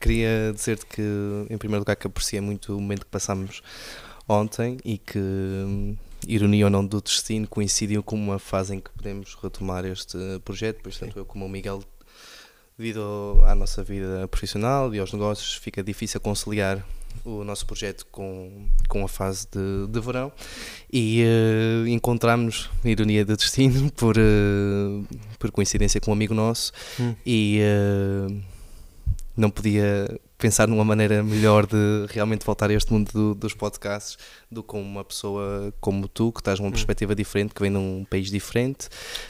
Queria dizer-te que, em primeiro lugar, que apreciei muito o momento que passámos ontem e que, hum, ironia ou não do destino, coincidiu com uma fase em que podemos retomar este projeto, pois tanto eu como o Miguel, devido à nossa vida profissional e aos negócios, fica difícil conciliar o nosso projeto com, com a fase de, de verão e uh, encontramos ironia do destino por, uh, por coincidência com um amigo nosso hum. e uh, não podia pensar numa maneira melhor de realmente voltar a este mundo do, dos podcasts do que com uma pessoa como tu, que estás numa hum. perspectiva diferente, que vem de um país diferente.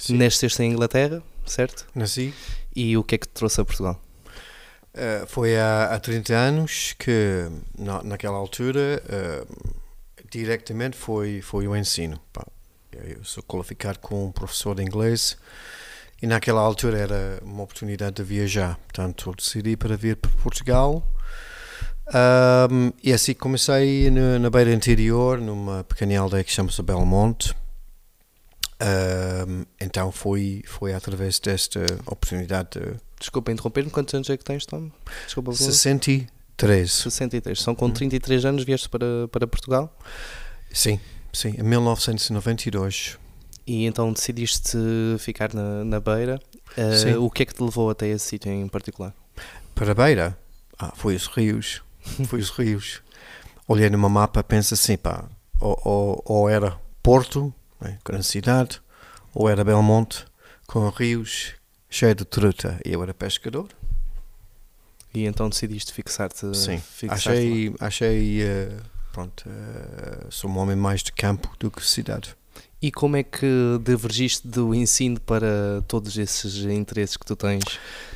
Nasceste em Inglaterra, certo? Nasci. E o que é que te trouxe a Portugal? Uh, foi há, há 30 anos que, na, naquela altura, uh, diretamente foi, foi o ensino. Pá, eu sou qualificado como professor de inglês e naquela altura era uma oportunidade de viajar. Portanto, decidi para vir para Portugal. Um, e assim comecei na, na beira interior, numa pequena aldeia que chama-se Belmonte. Um, então foi, foi através desta oportunidade de Desculpa interromper-me, quantos anos é que tens, Tom? Desculpa. 63. 63. São com 33 hum. anos vieste para, para Portugal? Sim, sim, em 1992. E então decidiste ficar na, na Beira. Uh, o que é que te levou até esse sítio em particular? Para a Beira? Ah, foi os rios. foi os rios. Olhei numa mapa, penso assim, pá, ou, ou, ou era Porto, né, grande cidade, ou era Belmonte, com rios cheio de truta. E eu era pescador. E então decidiste fixar-te? Sim, fixar achei, achei uh, pronto, uh, sou um homem mais de campo do que cidade. E como é que divergiste do ensino para todos esses interesses que tu tens?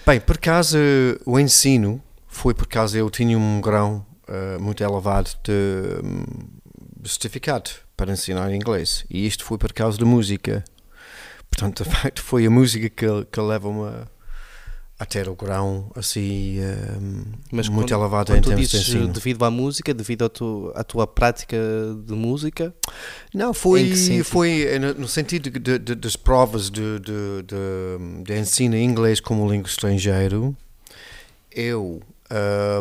Bem, por acaso o ensino foi por causa eu tinha um grau uh, muito elevado de, certificado para ensinar inglês e isto foi por causa da música Portanto, de facto, foi a música que, que leva-me a, a, ter o grão assim um, Mas muito quando, elevado quando em termos dizes, de ensino. Devido à música, devido à tua, à tua prática de música? Não, foi, foi no sentido de, de, das provas de, de, de, ensino inglês como língua estrangeiro. Eu,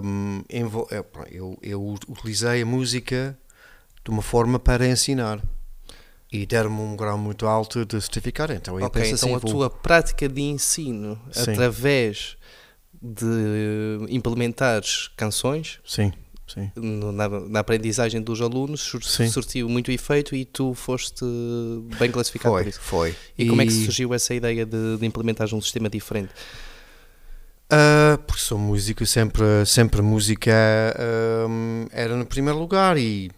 um, eu, eu utilizei a música de uma forma para ensinar e deram-me um grau muito alto de certificado. Então, eu okay, então assim, a vou... tua prática de ensino Sim. através de implementares canções Sim. Sim. Na, na, aprendizagem dos alunos surtiu muito efeito e tu foste bem classificado foi, por isso. Foi. E, e como é que surgiu essa ideia de, de implementares um sistema diferente? Uh, porque sou músico, sempre, sempre música um, era no primeiro lugar e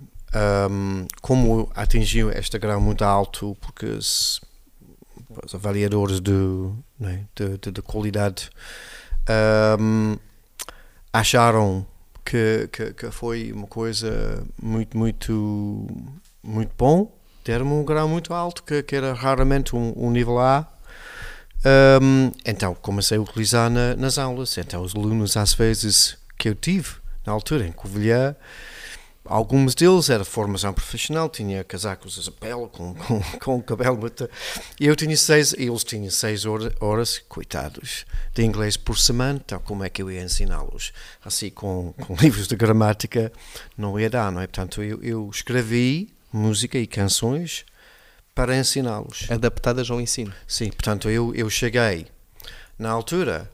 um, como atingiu este grau muito alto, porque os, avaliadores de, né, de, de, de, qualidade um, acharam que, que, que, foi uma coisa muito, muito, muito bom, deram um grau muito alto, que, que era raramente um, um nível A. Um, então comecei a utilizar na, nas aulas. Então os alunos, às vezes, que eu tive na altura em Covilhã, Alguns deles era formação profissional, tinha casacos a pele, com, com, com cabelo muito... E eu tinha seis, eles tinham seis horas, horas, coitados, de inglês por semana, então como é que eu ia ensiná-los? Assim, com, com livros de gramática, não ia dar, não é? Portanto, eu, eu escrevi música e canções para ensiná-los. Adaptadas ao ensino? Sim, portanto, eu, eu cheguei, na altura,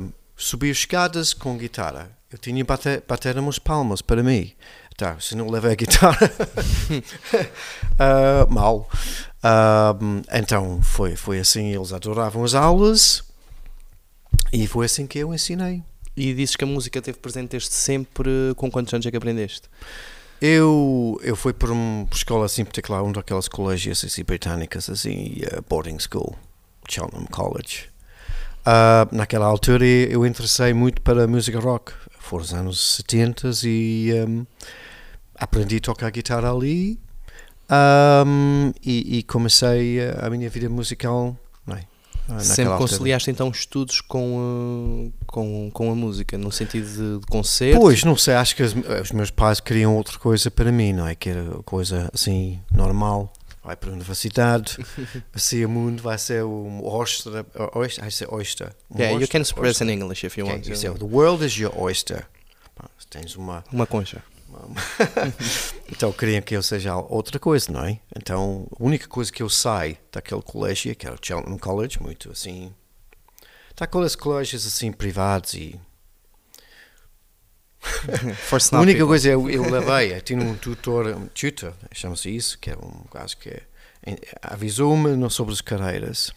um, subi escadas com guitarra. Eu tinha bater, bater umas palmas para mim tá, se não leva a guitarra, uh, mal. Uh, então foi, foi assim, eles adoravam as aulas e foi assim que eu ensinei. E dizes que a música teve presente desde sempre, com quantos anos é que aprendeste? Eu, eu fui por uma escola assim particular, um daquelas colégios assim, britânicas, assim, uh, boarding school, Cheltenham College. Uh, naquela altura eu interessei muito para música rock, foram os anos 70 e um, aprendi a tocar guitarra ali um, e, e, comecei a, a, minha vida musical. É? Sempre conciliaste então estudos com, uh, com, com a música, no sentido de, de concerto? Pois, não sei, acho que os, os, meus pais queriam outra coisa para mim, não é? Que era coisa assim, normal. vai para a universidade, assim o mundo vai ser um oyster, oyster, vai ser oyster. Um yeah, oyster, you can express oyster. in English if you Okay, want. say, the world is your oyster. Tens uma, Uma concha. então queriam que eu seja outra coisa, não é? Então a única coisa que eu sei daquele colégio, que era o Cheltenham College, muito assim. Daqueles colégios assim privados e. A única people. coisa eu, eu levei, eu tinha um tutor, um tutor, chama-se isso, que é um gajo que em- avisou-me sobre as carreiras.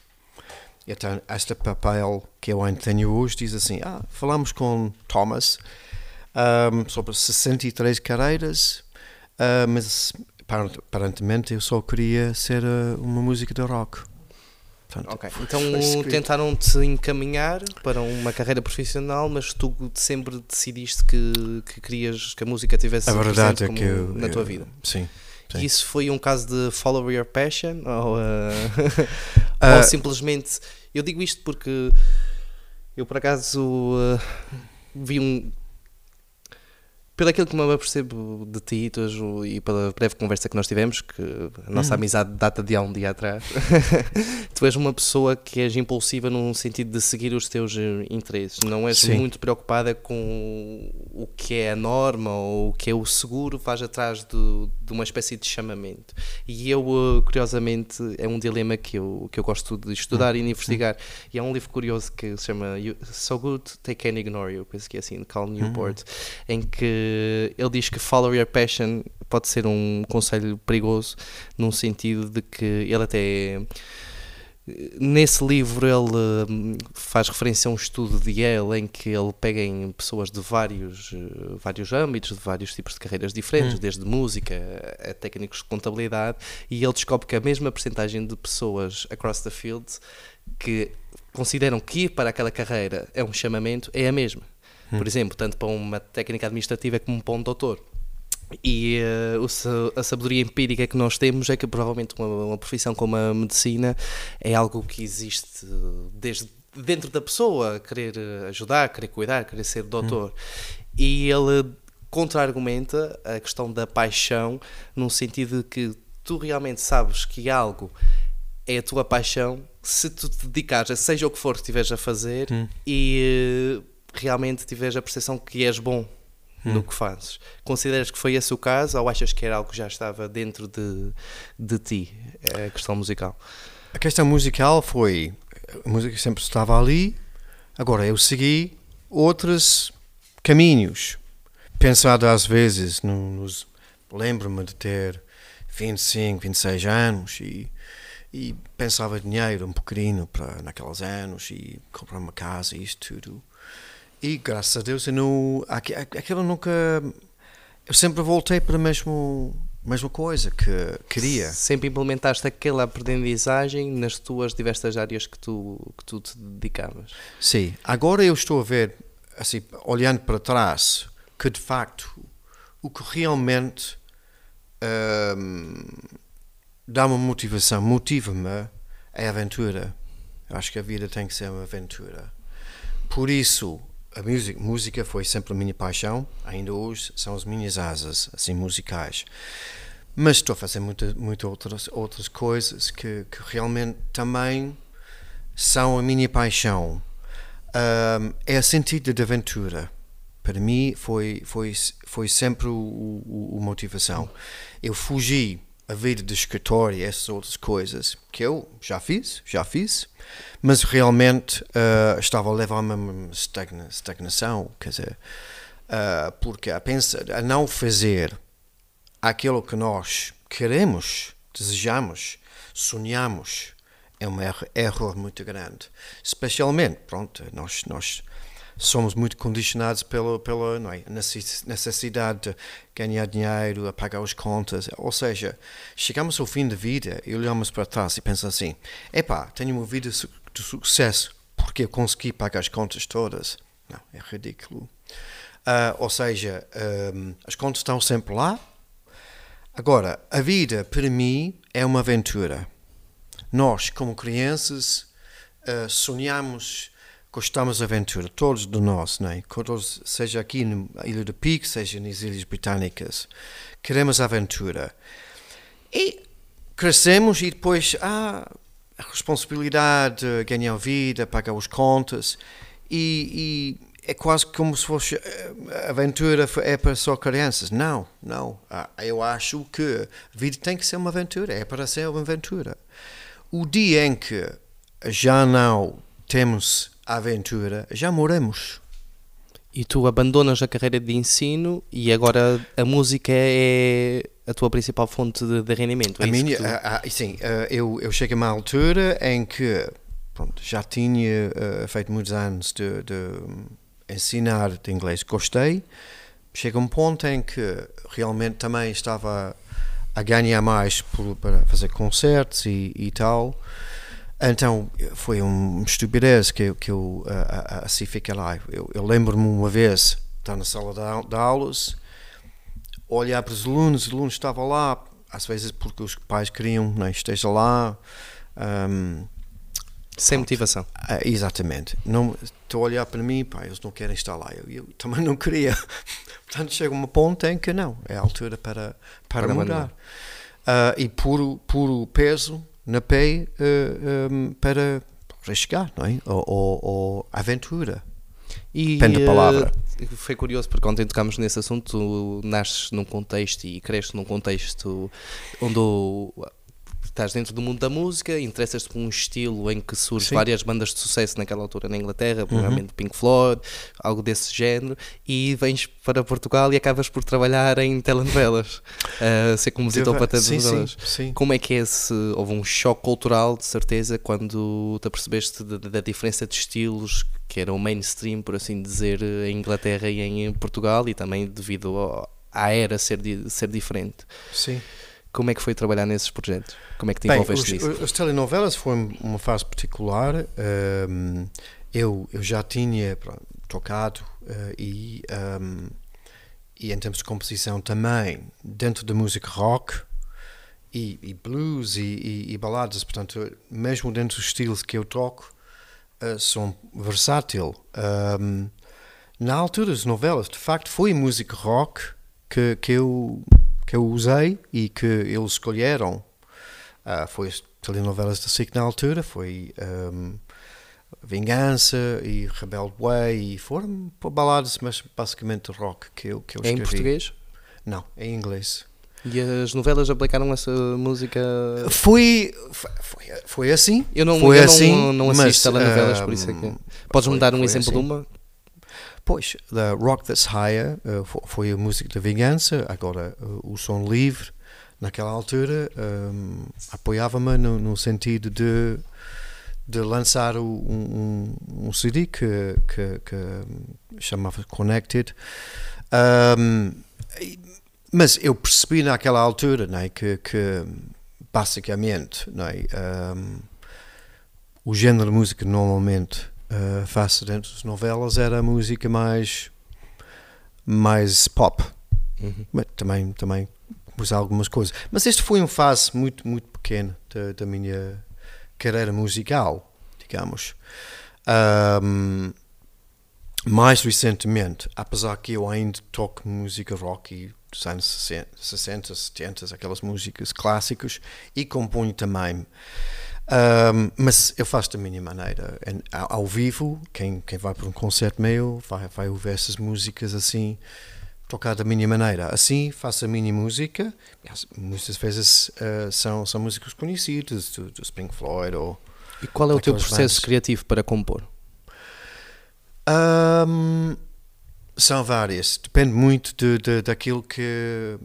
E Então, este papel que eu ainda tenho hoje diz assim: ah, falamos com Thomas ahm, sobre 63 carreiras, ah, mas apar- aparentemente eu só queria ser ah, uma música de rock. Portanto, Ok, então foi escrito. tentaram-te encaminhar para uma carreira profissional, mas tu sempre decidiste que, que querias que a música tivesse a verdade é que eu, na tua eu- vida. Sim. Sim. Isso foi um caso de follow your passion ou, uh, Ah, ou simplesmente eu digo isto porque eu por acaso uh, vi um pelo aquilo que me apercebo de ti Tojo, e pela breve conversa que nós tivemos, que a nossa Uhum. amizade data de há um dia atrás, tu és uma pessoa que és impulsiva num sentido de seguir os teus eh, interesses, não és Sim. muito preocupada com o que é a norma ou o que é o seguro, vais atrás do- de uma espécie de chamamento. E eu, eh, curiosamente, é um dilema que eu, que eu gosto de estudar e de investigar. E há um livro curioso que se chama You- So Good They Can Ignore You, penso que é assim, de Cal Newport, em que ele diz que follow your passion pode ser um conselho perigoso, num sentido de que ele até. Nesse livro ele hum, faz referência a um estudo de Yale em que ele pega em pessoas de vários, eh, vários âmbitos, de vários tipos de carreiras diferentes, Hum. desde música a a técnicos de contabilidade, e ele descobre que a mesma percentagem de pessoas across the field que consideram que ir para aquela carreira é um chamamento é a mesma. Por exemplo, tanto para uma técnica administrativa como para um doutor. E sa- a sabedoria empírica que nós temos é que provavelmente uma, uma profissão como a medicina é algo que existe desde dentro da pessoa, querer eh, ajudar, querer cuidar, querer ser doutor. E ele contra-argumenta a questão da paixão num sentido de que tu realmente sabes que algo é a tua paixão se tu te dedicares a seja o que for que estiveres a fazer e eh, realmente tiveres a percepção que és bom no que fazes. Consideras que foi esse o caso ou achas que era algo que já estava dentro de, de ti, a questão musical? A questão musical foi. A música sempre estava ali, agora eu segui outros caminhos. Pensado às vezes, no- nos. Lembro-me de ter 25, 26 anos e, e pensava dinheiro um pequenino para naqueles anos e comprar uma casa e isto tudo. E graças a Deus eu não. aqu- aqu- Aquilo nunca. Eu sempre voltei para a mesmo, mesma coisa que queria. Sempre implementaste aquela aprendizagem nas tuas diversas áreas que tu, que tu te dedicavas. Sim, agora eu estou a ver, assim, olhando para trás, que de facto o que realmente hum, dá uma motivação, motiva-me é a aventura. Eu acho que a vida tem que ser uma aventura. Por isso, a música, música foi sempre a minha paixão, ainda hoje são as minhas asas, assim, musicais. Mas estou a fazer muitas muita outras, outras coisas que, que realmente também são a minha paixão. Um, é o sentido de aventura. Para mim foi, foi, foi sempre o, o, o motivação. Eu fugi a vida de escritório e essas outras coisas que eu já fiz, já fiz, mas realmente uh, estava a levar-me a uma estagna, estagnação, quer dizer, uh, porque a, pensar, a não fazer aquilo que nós queremos, desejamos, sonhamos, é um erro, erro muito grande. Especialmente, pronto, nós, nós somos muito condicionados pela, pela não é, necessidade de ganhar dinheiro, a pagar as contas. Ou seja, chegamos ao fim da vida e olhamos para trás e pensamos assim: epá, tenho uma vida de sucesso porque eu consegui pagar as contas todas. Não, é ridículo. Uh, ou seja, um, as contas estão sempre lá. Agora, a vida para mim é uma aventura. Nós, como crianças, uh, sonhamos, gostamos de aventura, todos de nós, né? todos, seja aqui na Ilha do Pico, seja nas Ilhas Britânicas, queremos aventura. E crescemos e depois ah, a responsabilidade, ganhar vida, pagar as contas e, e, é quase como se fosse a aventura é para só crianças. Não, não. Ah, eu acho que a vida tem que ser uma aventura, é para ser uma aventura. O dia em que já não temos aventura, já morremos. E tu abandonas a carreira de ensino e agora a música é a tua principal fonte de, de rendimento. É a minha, tu... a, a, sim, eu, eu chego a uma altura em que pronto, já tinha uh, feito muitos anos de, de, ensinar de inglês, gostei. Chega um ponto em que realmente também estava a ganhar mais por, para fazer concertos e, e tal. Então foi uma estupidez que, que eu assim fiquei lá. Eu, eu lembro-me uma vez, estar na sala de, de aulas, olhar para os alunos, os alunos estavam lá, às vezes porque os pais queriam que né, esteja lá. Um, Sem motivação. Uh, exatamente. Não, estou a olhar para mim, pá, eles não querem estar lá. Eu, eu também não queria. Portanto, chega uma ponta em que não, é a altura para, para, para mudar. Uh, e puro, puro peso na pé uh, um, ehm, para chegar, não é? Ou, ou, ou aventura. E, Depende da palavra. Uh, foi curioso porque ontem tocámos nesse assunto, tu nasces num contexto e cresces num contexto onde o, estás dentro do mundo da música, interessas-te por um estilo em que surgem várias bandas de sucesso naquela altura na Inglaterra, uhum. provavelmente uhum. Pink Floyd, algo desse género, e vens para Portugal e acabas por trabalhar em telenovelas, uh, ser compositor para telenovelas. Sim, sim, Como é que é esse. Houve um choque cultural, de certeza, quando te apercebeste da diferença de estilos que era o mainstream, por assim dizer, em Inglaterra e em Portugal, e também devido à era ser, ser diferente. Sim. Como é que foi trabalhar nesses projetos? Como é que te envolveste Bem, nisso? As telenovelas foram uma fase particular. Um, eu, eu já tinha pronto, tocado uh, e, um, e em termos de composição também, dentro da música rock e, e blues e, e, e, baladas, portanto, mesmo dentro dos estilos que eu toco, uh, são versátil. Um, na altura das novelas, de facto, foi música rock que, que eu que eu usei e que eles escolheram uh, foi as telenovelas da SIC na altura, foi um, Vingança e Rebelde Way e foram baladas, mas basicamente rock que eu, que eu escrevi. É em português? Não, é em inglês. E as novelas aplicaram essa música? Foi, foi, foi assim. Eu não, foi eu assim, não, não assisto mas, telenovelas, por isso é que... Podes-me dar um exemplo assim. de uma? Pois, The Rock That's Higher uh, foi a música da vingança, agora uh, o som livre, naquela altura, um, apoiava-me no, no, sentido de, de lançar o, um, um, CD que, que, que chamava Connected. Um, mas eu percebi naquela altura né, que, que basicamente né, o género de música normalmente uh, faço dentro das novelas era a música mais mais pop. Uhum. mas também também pus algumas coisas. Mas este foi uma fase muito muito pequena da, da minha carreira musical digamos. Um, mais recentemente apesar que eu ainda toco música rock dos anos 60, 60 70 aquelas músicas clássicas e componho também um, mas eu faço da minha maneira. Ao vivo, quem, quem vai para um concerto meu vai, vai ouvir essas músicas assim, tocar da minha maneira. Assim, faço a minha música. Muitas vezes uh, são, são músicas conhecidas, do, do Pink Floyd ou. E qual é o teu processo criativo para compor? Um, são várias. Depende muito de, de, daquilo que.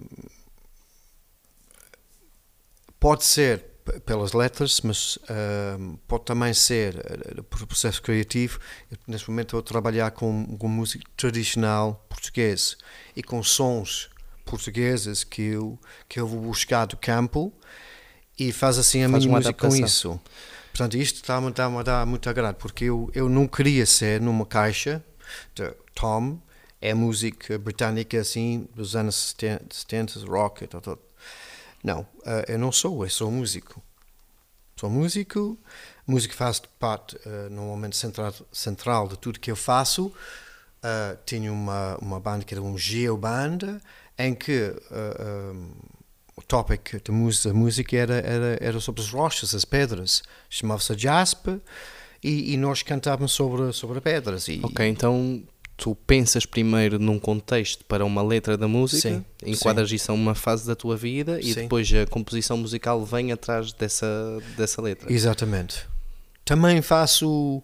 Pode ser pelas letras, mas uh, pode também ser uh, por processo criativo. Eu, neste momento estou a trabalhar com, com música tradicional portuguesa e com sons portugueses que eu, que eu vou buscar do campo e faz assim a faz minha música adaptação. com isso. Portanto, isto está-me está a dar muito agrado, porque eu, eu não queria ser numa caixa de Tom, é música britânica assim dos anos 70, 70 rock, tal, tal não, uh, eu não sou, eu sou músico. Sou músico, música faz parte uh, normalmente central, central de tudo que eu faço. Uh, tinha uma, uma banda que era um geobanda, em que um, o topic da música, música era, era, era sobre as rochas, as pedras. Chamava-se Jasper e, e, nós cantávamos sobre, sobre pedras. E, ok, então tu pensas primeiro num contexto para uma letra da música, sim, enquadras sim. isso a uma fase da tua vida e sim. depois a composição musical vem atrás dessa, dessa letra. Exatamente. Também faço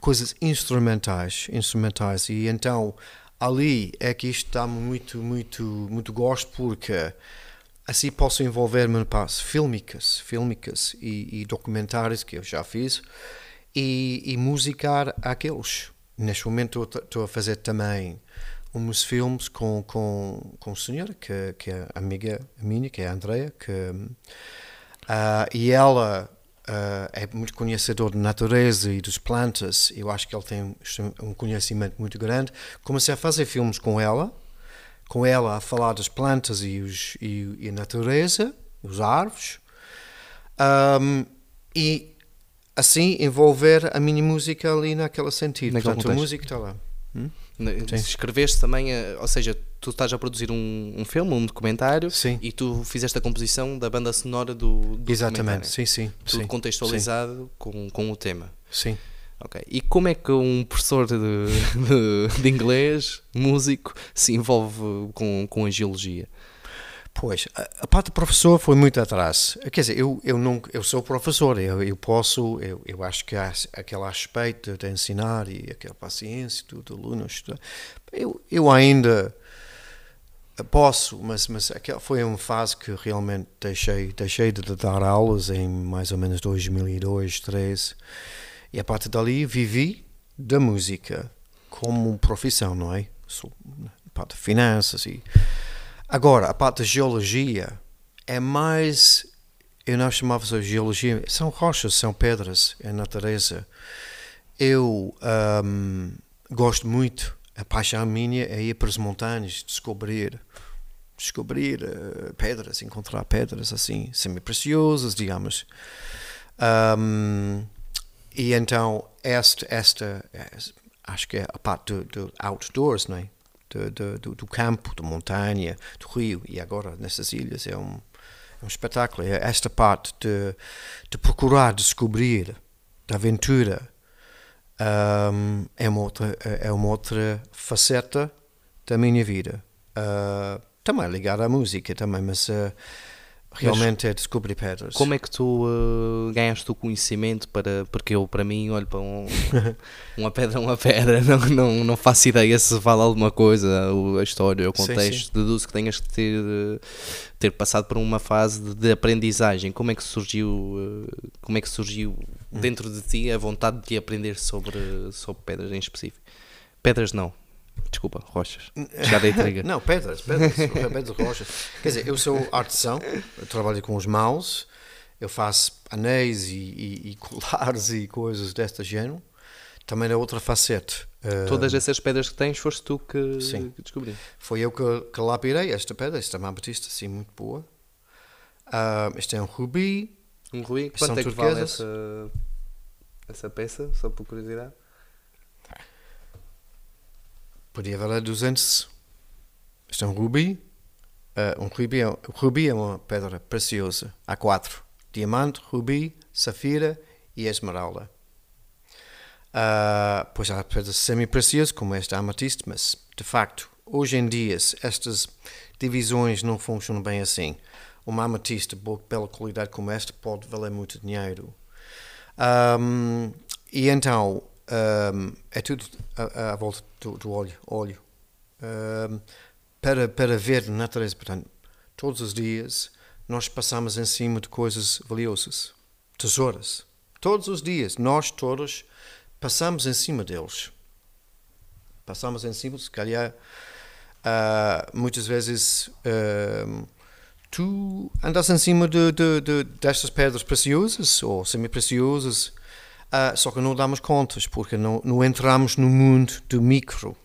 coisas instrumentais, instrumentais e então ali é que isto dá muito, muito, muito gosto porque assim posso envolver-me em partes fílmicas, fílmicas e, e, documentários que eu já fiz e, e musicar aqueles. Neste momento estou a fazer também uns filmes com, com, com uma senhora que, que é amiga minha, que é a Andrea, que, uh, e ela uh, é muito conhecedor de natureza e das plantas. Eu acho que ele tem um conhecimento muito grande. Comecei a fazer filmes com ela, com ela a falar das plantas e, os, e, e a natureza, os árvores, um, e assim envolver a minha música ali naquele sentido. Naquele Portanto, contexto. a música está lá. Hum? Escreveste também, eh, ou seja, tu estás a produzir um, um filme, um documentário, sim. e tu fizeste a composição da banda sonora do, do Exatamente, sim, sim. Tudo sim, contextualizado sim. Com, com o tema. Sim. Ok. E como é que um professor de, de, de inglês, músico, se envolve com, com a geologia? Pois, a, a, parte do professor foi muito atrás. Quer dizer, eu, eu, não, eu sou professor, eu, eu posso, eu, eu acho que há aquele aspecto de ensinar e aquela paciência do, aluno estudar. Eu, eu ainda posso, mas, mas aquela foi uma fase que realmente deixei, deixei de dar aulas em mais ou menos 2002, 2003. E a partir dali vivi da música como profissão, não é? Sou parte de finanças e Agora, a parte da geologia é mais. Eu não chamava de geologia, são rochas, são pedras, é natureza. Eu um, gosto muito, a paixão minha é ir para as montanhas, descobrir descobrir uh, pedras, encontrar pedras assim, semi-preciosas, digamos. Um, e então, esta, esta é, acho que é a parte do, do outdoors, não é? De, de, do, do, campo, da montanha, do rio, e agora nessas ilhas é um, é um espetáculo. É esta parte de, de procurar descobrir, da aventura, um, é, uma outra, é uma outra faceta da minha vida. Uh, também ligada à música, também, mas uh, Realmente Mas é descobrir pedras. Como é que tu uh, ganhaste o conhecimento para. Porque eu, para mim, olho para um, uma pedra, uma pedra, não, não, não faço ideia se vale alguma coisa, a história, o contexto. Sim, sim. Deduzo que tenhas de ter, ter passado por uma fase de, de aprendizagem. Como é que surgiu, uh, como é que surgiu hum. dentro de ti a vontade de aprender sobre, sobre pedras em específico? Pedras não, Desculpa, rochas. Já dei trigger. não, pedras, pedras, pedras, rochas. Quer dizer, eu sou artesão, eu trabalho com os mãos, eu faço anéis e, e, e colares e coisas desta género. Também é outra faceta. Todas essas pedras que tens foste tu que, Sim. que descobri. Foi eu que, que lapidei esta pedra, esta é uma batista assim muito boa. Uh, este é um rubi. Um rubi? Quanto é que vale essa, essa peça, só por curiosidade? Podia valer 200. Este é um rubi. Uh, um rubi, é, rubi é uma pedra preciosa. Há quatro: diamante, rubi, safira e esmeralda. Uh, pois há pedras semi-preciosas, como esta amatista, mas de facto, hoje em dia, estas divisões não funcionam bem assim. Uma amatista de bela qualidade como esta pode valer muito dinheiro. Um, e então, um, é tudo à, à volta do, do, óleo, um, para, para ver natureza. Portanto, todos os dias nós passamos em cima de coisas valiosas, tesouras. Todos os dias, nós todos passamos em cima deles. Passamos em cima, se calhar, uh, muitas vezes uh, tu andas em cima de, de, de, destas pedras preciosas ou semi-preciosas Uh, só que não damos contas, porque não, não entramos no mundo do micro.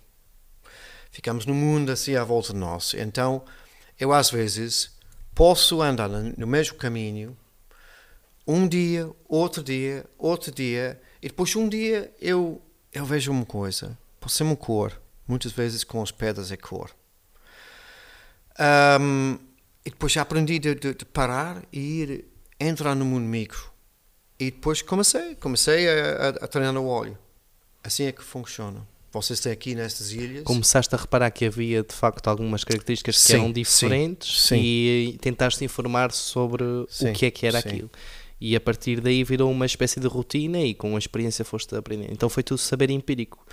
Ficamos no mundo assim à volta de nós. Então, eu às vezes posso andar no mesmo caminho um dia, outro dia, outro dia, e depois um dia eu, eu vejo uma coisa. Pode ser uma cor. Muitas vezes com as pedras é cor. Um, e depois aprendi de, de, de, parar e ir entrar no mundo micro. E depois comecei, comecei a, a, a treinar no óleo. Assim é que funciona. Vocês têm aqui nestas ilhas. Começaste a reparar que havia de facto algumas características sim, que eram diferentes sim, sim. e tentaste informar sobre o que é que era aquilo. E a partir daí virou uma espécie de rotina e com a experiência foste aprender. Então foi tudo saber empírico.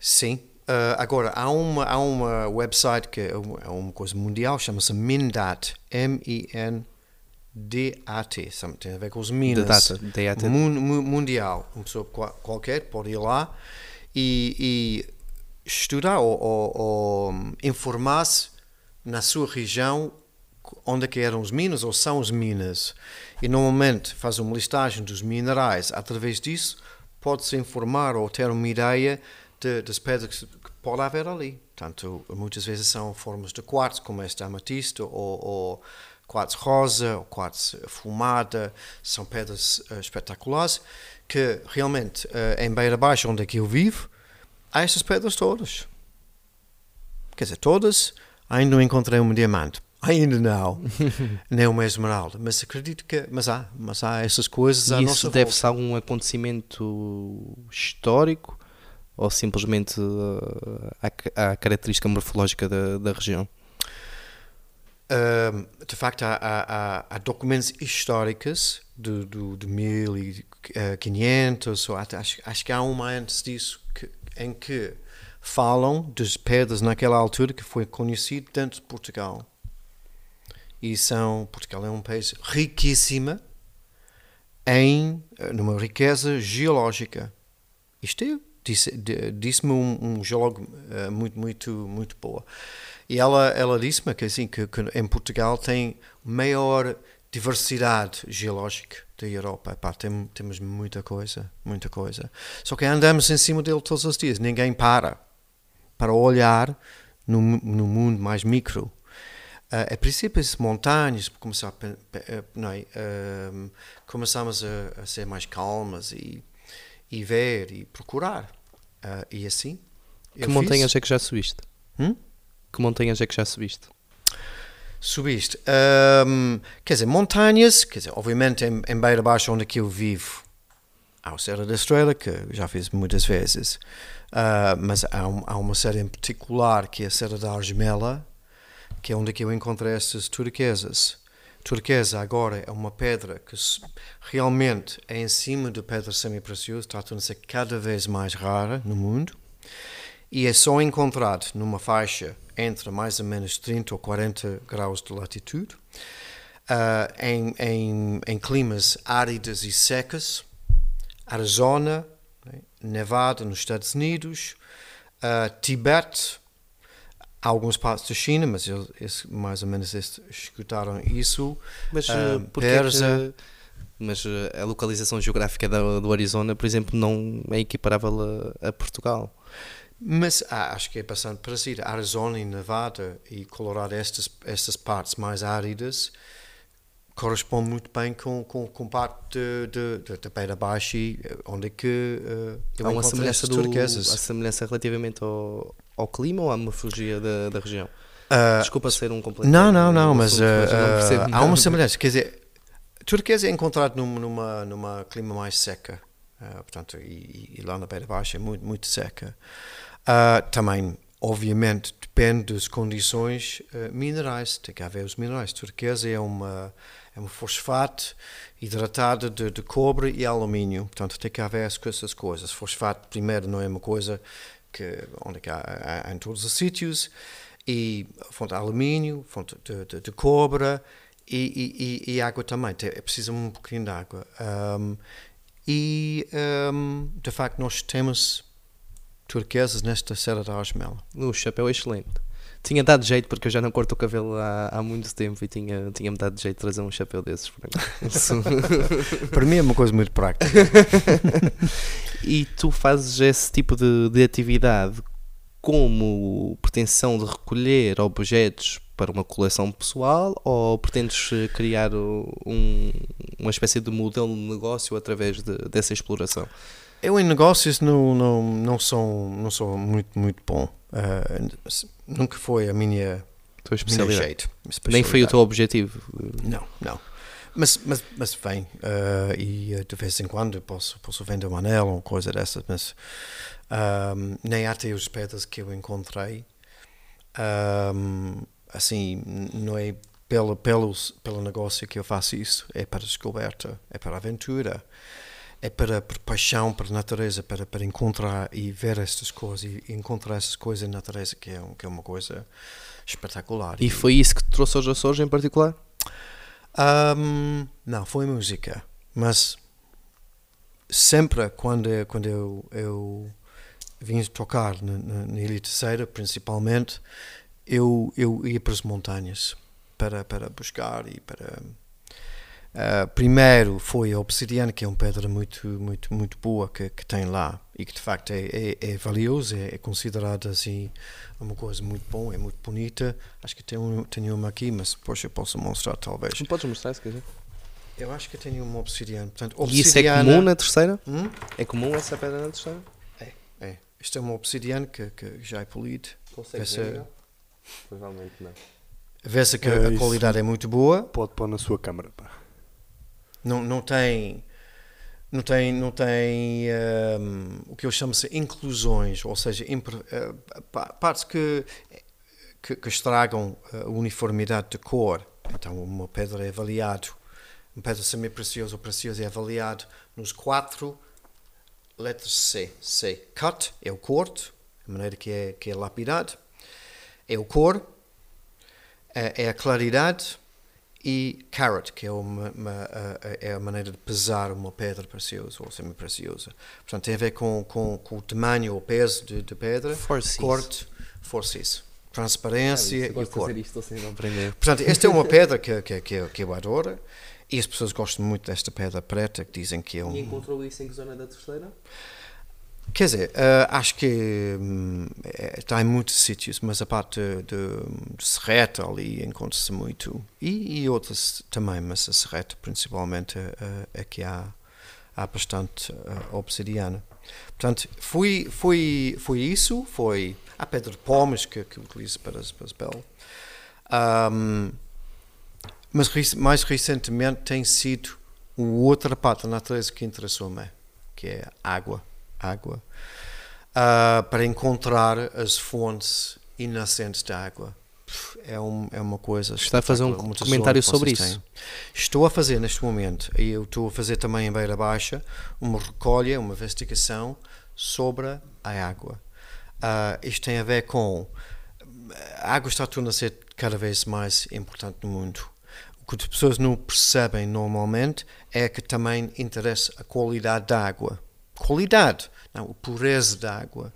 Sim. Uh, agora, há uma, há uma website que é uma, é uma coisa mundial, chama-se Mindat. M-I-N-D-A-T. Tem a ver com os Minas. Data, data. mundial. Uma pessoa qualquer pode ir lá e, e estudar ou, ou, ou informar-se na sua região onde é que eram os minas ou são os minas e normalmente faz uma listagem dos minerais através disso pode-se informar ou ter uma ideia de, das pedras que pode haver ali portanto muitas vezes são formas de quartzo como este amatista ou, ou quartzo rosa ou quartzo fumada são pedras uh, espetaculares que realmente uh, em Beira Baixa, onde é que eu vivo, há estas pedras todas. Quer dizer, todas, ainda não encontrei um diamante. Ainda não, nem uma esmeralda, mas acredito que mas há, mas há essas coisas. E isso deve-se a algum acontecimento histórico ou simplesmente à, à característica morfológica da, da região? De facto, há, há, há, documentos históricos de, de, de 1500, ou até, acho, acho que há uma antes disso, que, em que falam das pedras naquela altura que foi conhecido dentro de Portugal. E são, Portugal é um país riquíssimo em numa riqueza geológica. Isto é, disse-me disse um, um geólogo uh, muito, muito, muito boa. E ela, ela disse-me que, assim, que, que em Portugal tem maior diversidade geológica da Europa. Epá, tem, temos muita coisa, muita coisa. Só que andamos em cima dele todos os dias. Ninguém para para olhar no, no mundo mais micro. Uh, a princípio, as montanhas começar a, não é, uh, começamos a, a, ser mais calmas e, e ver e procurar. Uh, e assim. Que montanhas fiz. é que já subiste? Hum? Que montanhas é que já subiste? Subiste. Um, quer dizer, montanhas, quer dizer, obviamente em, em Beira Baixa, onde aqui eu vivo, há o Serra da Estrela, que já fiz muitas vezes, uh, mas há, um, há, uma série em particular que é a Serra da Argemela, que é onde aqui eu encontrei essas turquesas. Turquesa agora é uma pedra que realmente é em cima de pedra semi-preciosa, está ser cada vez mais rara no mundo e é só encontrado numa faixa entre mais ou menos 30 ou 40 graus de latitude, uh, em, em, em, climas áridos e secos, Arizona, né, Nevada nos Estados Unidos, uh, Tibete, algumas partes da China, mas eles, mais ou menos escutaram isso. Mas uh, Persa, mas a localização geográfica do, do Arizona, por exemplo, não é equiparável a, a Portugal. Mas ah, acho que é bastante parecido. Arizona e Nevada e Colorado, estas, estas partes mais áridas, corresponde muito bem com, com, com parte de Beira Baixa, onde é que uh, há uma semelhança do, turquesas. Semelhança relativamente ao, ao clima ou à morfologia da, da região? Uh, Desculpa ser um completo. Não, não, não, mas, assunto, mas não há uma semelhança. Quer dizer, turquesa é encontrado num, numa, numa clima mais seca, portanto, e, e, lá na Beira Baixa é muito, muito seca. Também, obviamente, depende das condições uh, minerais. Tem que haver os minerais. Turquesa é uma, é uma fosfato hidratada de, de cobre e alumínio. Portanto, tem que haver essas coisas. Fosfato, primeiro, não é uma coisa que, onde é há, há, em todos os sítios. E fonte de alumínio, fonte de, de, de cobre e, e, e, água também. É preciso um pouquinho de água. Um, e, um, de facto, nós temos turquesas nesta Serra da Osmela. O chapéu é excelente. Tinha dado jeito porque eu já não corto o cabelo há, há muito tempo e tinha, tinha-me dado jeito de trazer um chapéu desses. Para mim é uma coisa muito prática. e tu fazes esse tipo de, de atividade como pretensão de recolher objetos para uma coleção pessoal ou pretendes criar um, uma espécie de modelo de negócio através de, dessa exploração? Eu em negócios não, não, não, sou, não sou muito, muito bom. Uh, nunca foi a minha Tua especialidade. jeito. Nem foi o teu objetivo. Não, não. Mas, mas, mas vem, uh, e uh, de vez em quando posso, posso vender um anel ou coisa dessas, mas um, nem até os pedras que eu encontrei, um, assim, não é pelo, pelo, pelo negócio que eu faço isso, é para descoberta, é para aventura, é para, para paixão, para natureza, para, para encontrar e ver estas coisas e encontrar essas coisas na natureza, que é, que é uma coisa espetacular. E foi isso que te trouxe aos Açores em particular? Um, não, foi música, mas sempre quando, quando eu, eu vim tocar na, na, na Ilha Terceira, principalmente, eu, eu ia para as montanhas para, para buscar e para. Uh, primeiro foi a obsidiana, que é uma pedra muito, muito, muito boa que, que tem lá e que de facto é, é, é valiosa, é, é considerada assim uma coisa muito boa, é muito bonita. Acho que tenho, tenho uma aqui, mas depois eu posso mostrar talvez. Não podes mostrar se quiser. Eu acho que tenho uma obsidiana. Portanto, obsidiana... E isso é comum na terceira? Hum? É comum essa pedra na terceira? É, é. Isto é uma obsidiana que, que já é polida. Consegue ver? Provavelmente não. Vê-se que é, a qualidade é muito boa. Pode pôr na sua câmara. Pá. Não, não tem não tem, não tem um, o que eu chamo de inclusões, ou seja, uh, partes que, que, que, estragam a uniformidade de cor. Então, uma pedra é avaliado, uma pedra semi-preciosa ou preciosa é avaliado nos quatro letras C. C. Cut é o corte, a maneira que é, que é lapidado, é o cor, é, é a claridade e carat, que é, uma, uma, é a maneira de pesar uma pedra preciosa ou semi-preciosa. Portanto, tem a ver com, com, com o tamanho ou peso de, de pedra, forces. corte, forces, transparência ah, e cor. Isto, aprender. Portanto, esta é uma pedra que, que, que, que eu adoro e as pessoas gostam muito desta pedra preta, que dizem que é um... E encontrou isso em que zona da terceira? Quer dizer, uh, acho que um, é, está em muitos sítios, mas a parte de, de, Serreta ali encontra-se muito, e, e outras também, mas a Serreta principalmente uh, é que há, há bastante uh, obsidiana. Portanto, foi, foi, foi isso, foi a pedra de pomes que, que utilizo para as, para pele. Um, mas mais recentemente tem sido outra parte da natureza que interessou-me, que é a água água, uh, para encontrar as fontes inocentes de água. É, um, é uma coisa. Está a fazer um comentário sobre isso? Têm. Estou a fazer neste momento, e eu estou a fazer também em Beira Baixa, uma recolha, uma investigação sobre a água. Uh, isto tem a ver com. A água está a tornar-se cada vez mais importante no mundo. O que as pessoas não percebem normalmente é que também interessa a qualidade da água qualidade, não, a pureza da água.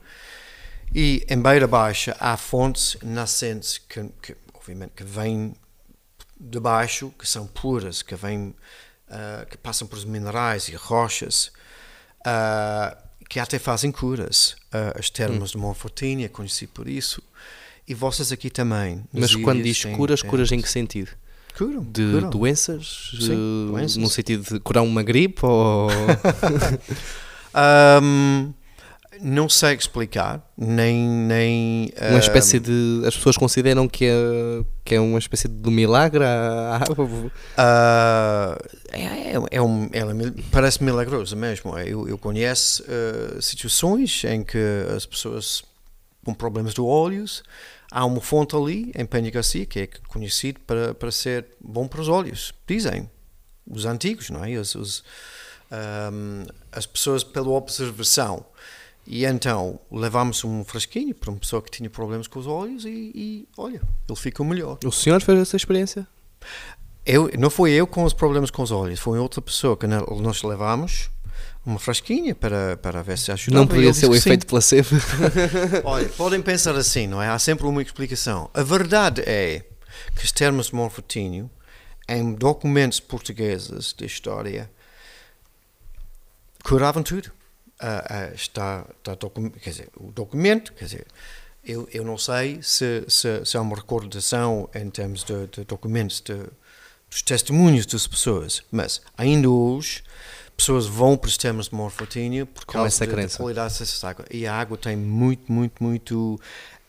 E em Beira Baixa há fontes nascentes que, que obviamente, que vêm de baixo, que são puras, que vêm, uh, que passam por minerais e rochas, uh, que até fazem curas. Uh, as termas hum. de Monfortinha, conheci por isso. E vocês aqui também. Mas quando diz curas, curas em que sentido? Curam, de curam. doenças? Sim, doenças. No sentido de curar uma gripe ou... Um, não sei explicar, nem. nem uma um, espécie de. As pessoas consideram que é, que é uma espécie de milagre a água? Uh, é, é, é, um, ela parece milagrosa mesmo. Eu, eu conheço uh, situações em que as pessoas com problemas de olhos. Há uma fonte ali em Penha Garcia que é conhecido para, para ser bom para os olhos, dizem os antigos, não é? Os, os um, as pessoas pela observação. E então levámos um frasquinho para uma pessoa que tinha problemas com os olhos e, e olha, ele ficou melhor. O senhor fez essa experiência? Eu, não foi eu com os problemas com os olhos, foi outra pessoa que nós levámos uma frasquinha para, para ver se ajudava. Não podia ser o efeito placebo? Olha, podem pensar assim, não é? Há sempre uma explicação. A verdade é que os termos morfotinho em documentos portugueses de história curavam tudo. Uh, uh, está, está quer dizer, o documento, quer dizer, eu, eu não sei se, se, se há uma recordação em termos de, de documentos de, dos testemunhos das pessoas, mas ainda hoje pessoas vão para os termos de morfotinha por causa da qualidade dessa água. E a água tem muito, muito, muito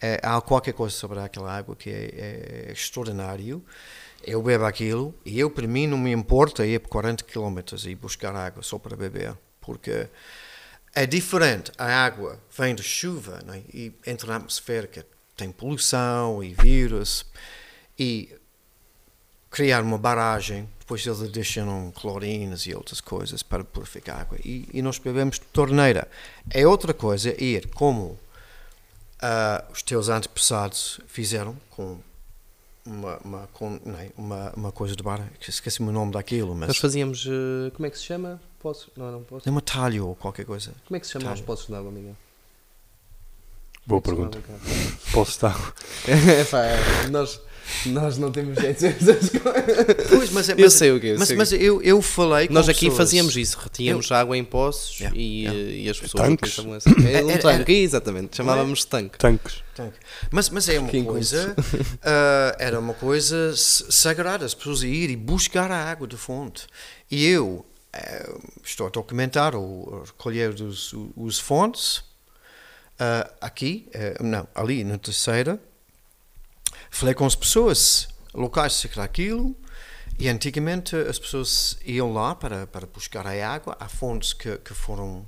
é, há qualquer coisa sobre aquela água que é, é extraordinário. Eu bebo aquilo e eu, para mim, não me importa ir por 40 km e buscar água só para beber, porque é diferente. A água vem de chuva né? e entra na atmosfera, tem poluição e vírus, e criar uma barragem, depois eles adicionam clorinas e outras coisas para purificar a água, e, e nós bebemos de torneira. É outra coisa ir como uh, os teus antepassados fizeram com uma, uma, é, uma, uma coisa de barra, esqueci-me o nome daquilo, mas... Nós fazíamos, uh, como é que se chama? Posso? Não, não posso. É uma talho ou qualquer coisa. Como é que se chama talho. os poços de água, Miguel? Boa é pergunta. Poços de água. é, nós nós não temos jeito essas coisas. Pois, mas, é, mas, eu sei o que Mas, mas eu, eu falei Nós aqui pessoas. fazíamos isso, retínhamos eu... água em poços yeah, e, yeah. e as pessoas Tanques. utilizavam essa. É um tanque, exatamente. Chamávamos de tanque. Tanques. Tanque. Mas, mas é uma coisa, uh, era uma coisa sagrada, as pessoas ir e buscar a água de fonte. E eu uh, estou a documentar ou recolher os, os fontes uh, aqui, não, ali na terceira Falei com as pessoas locais sobre aquilo e antigamente as pessoas iam lá para, para buscar a água. Há fontes que, que foram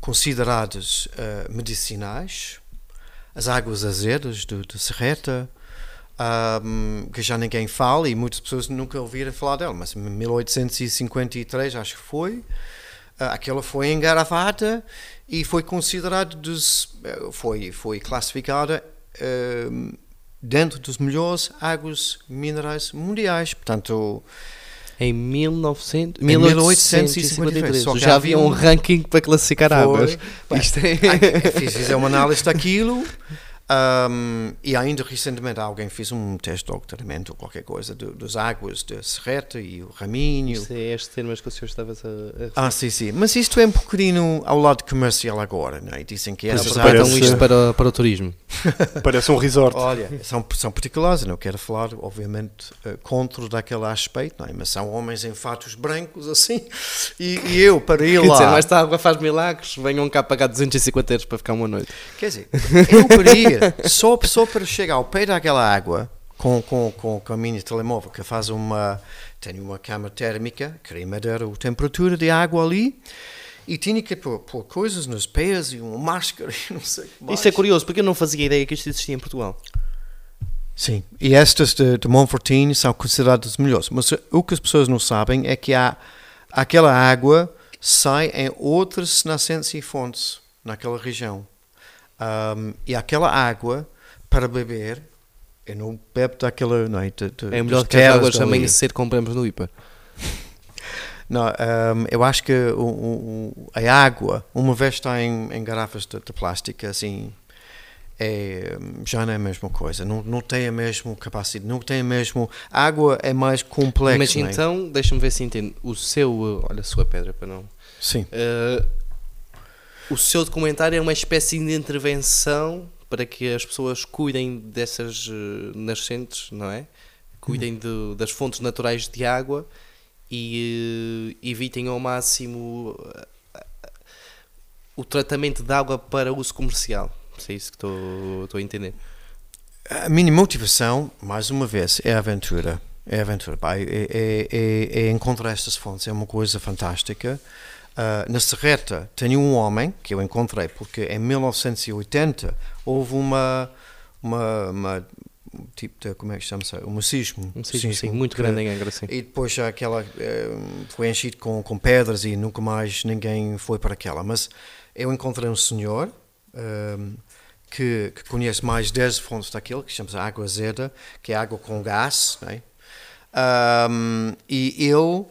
consideradas uh, medicinais, as águas azedas de, Serreta, um, que já ninguém fala e muitas pessoas nunca ouviram falar dela, mas em 1853 acho que foi, uh, aquela foi engarrafada e foi considerada, uh, foi, foi classificada uh, dentro dos melhores águas minerais mundiais. Portanto, em 1900, em 1853. Só já havia um ranking para classificar foi, águas. Bem, Isto é... Fiz uma análise daquilo um, e ainda recentemente alguém fez um teste de doutoramento ou qualquer coisa de, das águas de Serreta e o Raminho. Isto é este termo que o senhor estava a, a Ah, sim, sim. Mas isto é um bocadinho ao lado comercial agora, não é? Dizem que é aproveitam parece... isto para, para o turismo. parece um resort. Olha, são, são particulares, não quero falar, obviamente, uh, contra daquele aspecto, não é? Mas são homens em fatos brancos, assim, e, e eu, para ir Quer lá... Dizer, mas a água faz milagres, venham cá pagar 250 euros para ficar uma noite. Quer dizer, eu queria só, só para chegar ao pé daquela água com, com, com, com a minha telemóvel, que faz uma. tem uma câmara térmica, queria medir a temperatura de água ali. E tinha que pôr, pôr coisas nos pés e uma máscara e não sei o Isso é curioso, porque eu não fazia ideia que isto existia em Portugal. Sim, e estas de, de são consideradas melhores. Mas o que as pessoas não sabem é que há, aquela água sai em outras nascentes e fontes naquela região. Um, e aquela água para beber, eu não bebo daquela. É, de, é melhor que as águas amanhecer compramos no IPA. Não, um, eu acho que o, o, a água, uma vez está em, em garrafas de, de plástico, assim, é, já não é a mesma coisa, não, não tem a mesma capacidade, não tem a mesma. A água é mais complexa. Mas é? então, deixa-me ver se entendo. O seu. Olha a sua pedra para não. Sim. Uh, o seu documentário é uma espécie de intervenção para que as pessoas cuidem dessas uh, nascentes, não é? Cuidem de, das fontes naturais de água e uh, evitem ao máximo uh, o tratamento de água para uso comercial. Se é isso que estou a entender. A minha motivação, mais uma vez, é a aventura. É a aventura. É, é, é, é encontrar estas fontes. É uma coisa fantástica. Uh, na Serreta tenho um homem que eu encontrei porque em 1980 houve uma, uma, uma tipo de, como é que chama-se? Um sismo. Um sismo, sim, muito grande em Angra, sim. E depois aquela uh, foi enchido com, com pedras e nunca mais ninguém foi para aquela. Mas eu encontrei um senhor uh, que, que, conhece mais 10 fontes daquilo, que chama-se Água Azeda, que é água com gás, é? um, e ele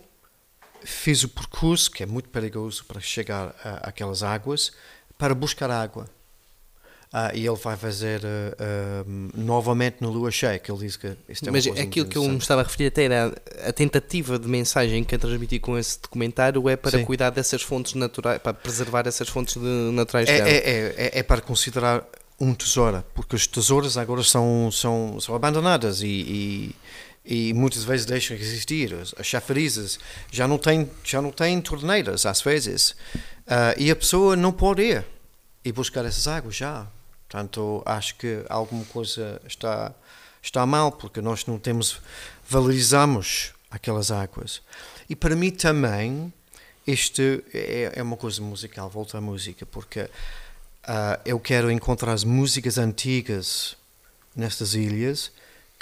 fiz o percurso, que é muito perigoso para chegar a, aquelas águas, para buscar água. Uh, e ele vai fazer uh, uh, novamente no Lua Cheia, que ele diz que isto é Mas aquilo que eu me estava a referir até era a tentativa de mensagem que eu transmiti com esse documentário é para Sim. cuidar dessas fontes naturais, para preservar essas fontes de, naturais é. É, é, é, é, para considerar um tesouro, porque os tesouros agora são, são, são abandonadas e, e e muitas vezes deixam de existir. As chafarizes já não têm, já não têm torneiras, às vezes. Uh, e a pessoa não pode ir e buscar essas águas já. Portanto, acho que alguma coisa está, está mal, porque nós não temos, valorizamos aquelas águas. E para mim também, isto é, é uma coisa musical, volta à música, porque uh, eu quero encontrar as músicas antigas nestas ilhas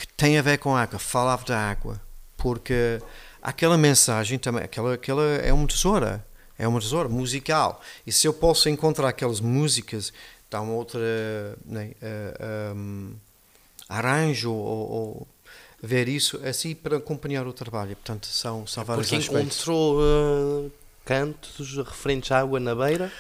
que têm a ver com água, falava da água, porque aquela mensagem também, aquela, aquela é uma tesoura, é uma tesoura musical. E se eu posso encontrar aquelas músicas, dá uma outra né, uh, um, arranjo ou, ou, ver isso assim para acompanhar o trabalho. Portanto, são, são vários Porque aspectos. encontrou uh, cantos referentes à água na beira?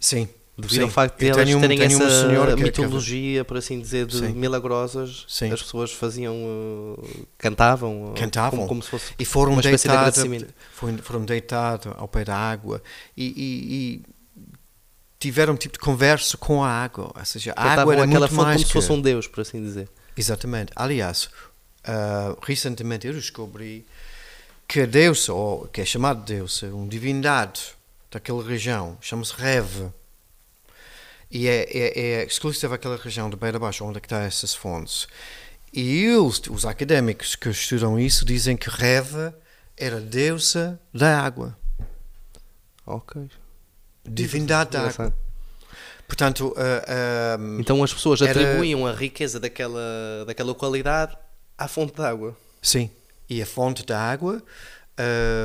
Sim. Devido sim. ao facto de Eu elas tenho um- terem tenho essa senhora que- mitologia, por assim dizer, de Sim. milagrosas, Sim. as pessoas faziam, uh, cantavam, uh, Cantavam. Como, como se fosse E foram uma de foram, foram deitados ao pé da água e, e- e tiveram um tipo de conversa com a água. Ou seja, a água era aquela muito mais como se que... fosse um deus, por assim dizer. Exatamente. Aliás, ah, recentemente eu descobri que a deusa, ou que é chamada deusa, uma divindade daquela região, chama-se Rev. E é, é, é exclusiva àquela região de beira baixo, onde é que está essas fontes. E eles, os académicos que estudam isso, dizem que Rev era a deusa da água. Ok. Divindade da água. Portanto, ah, ah, Então as pessoas Era- atribuíam a riqueza daquela, daquela qualidade à fonte de água. Sim, e a fonte da água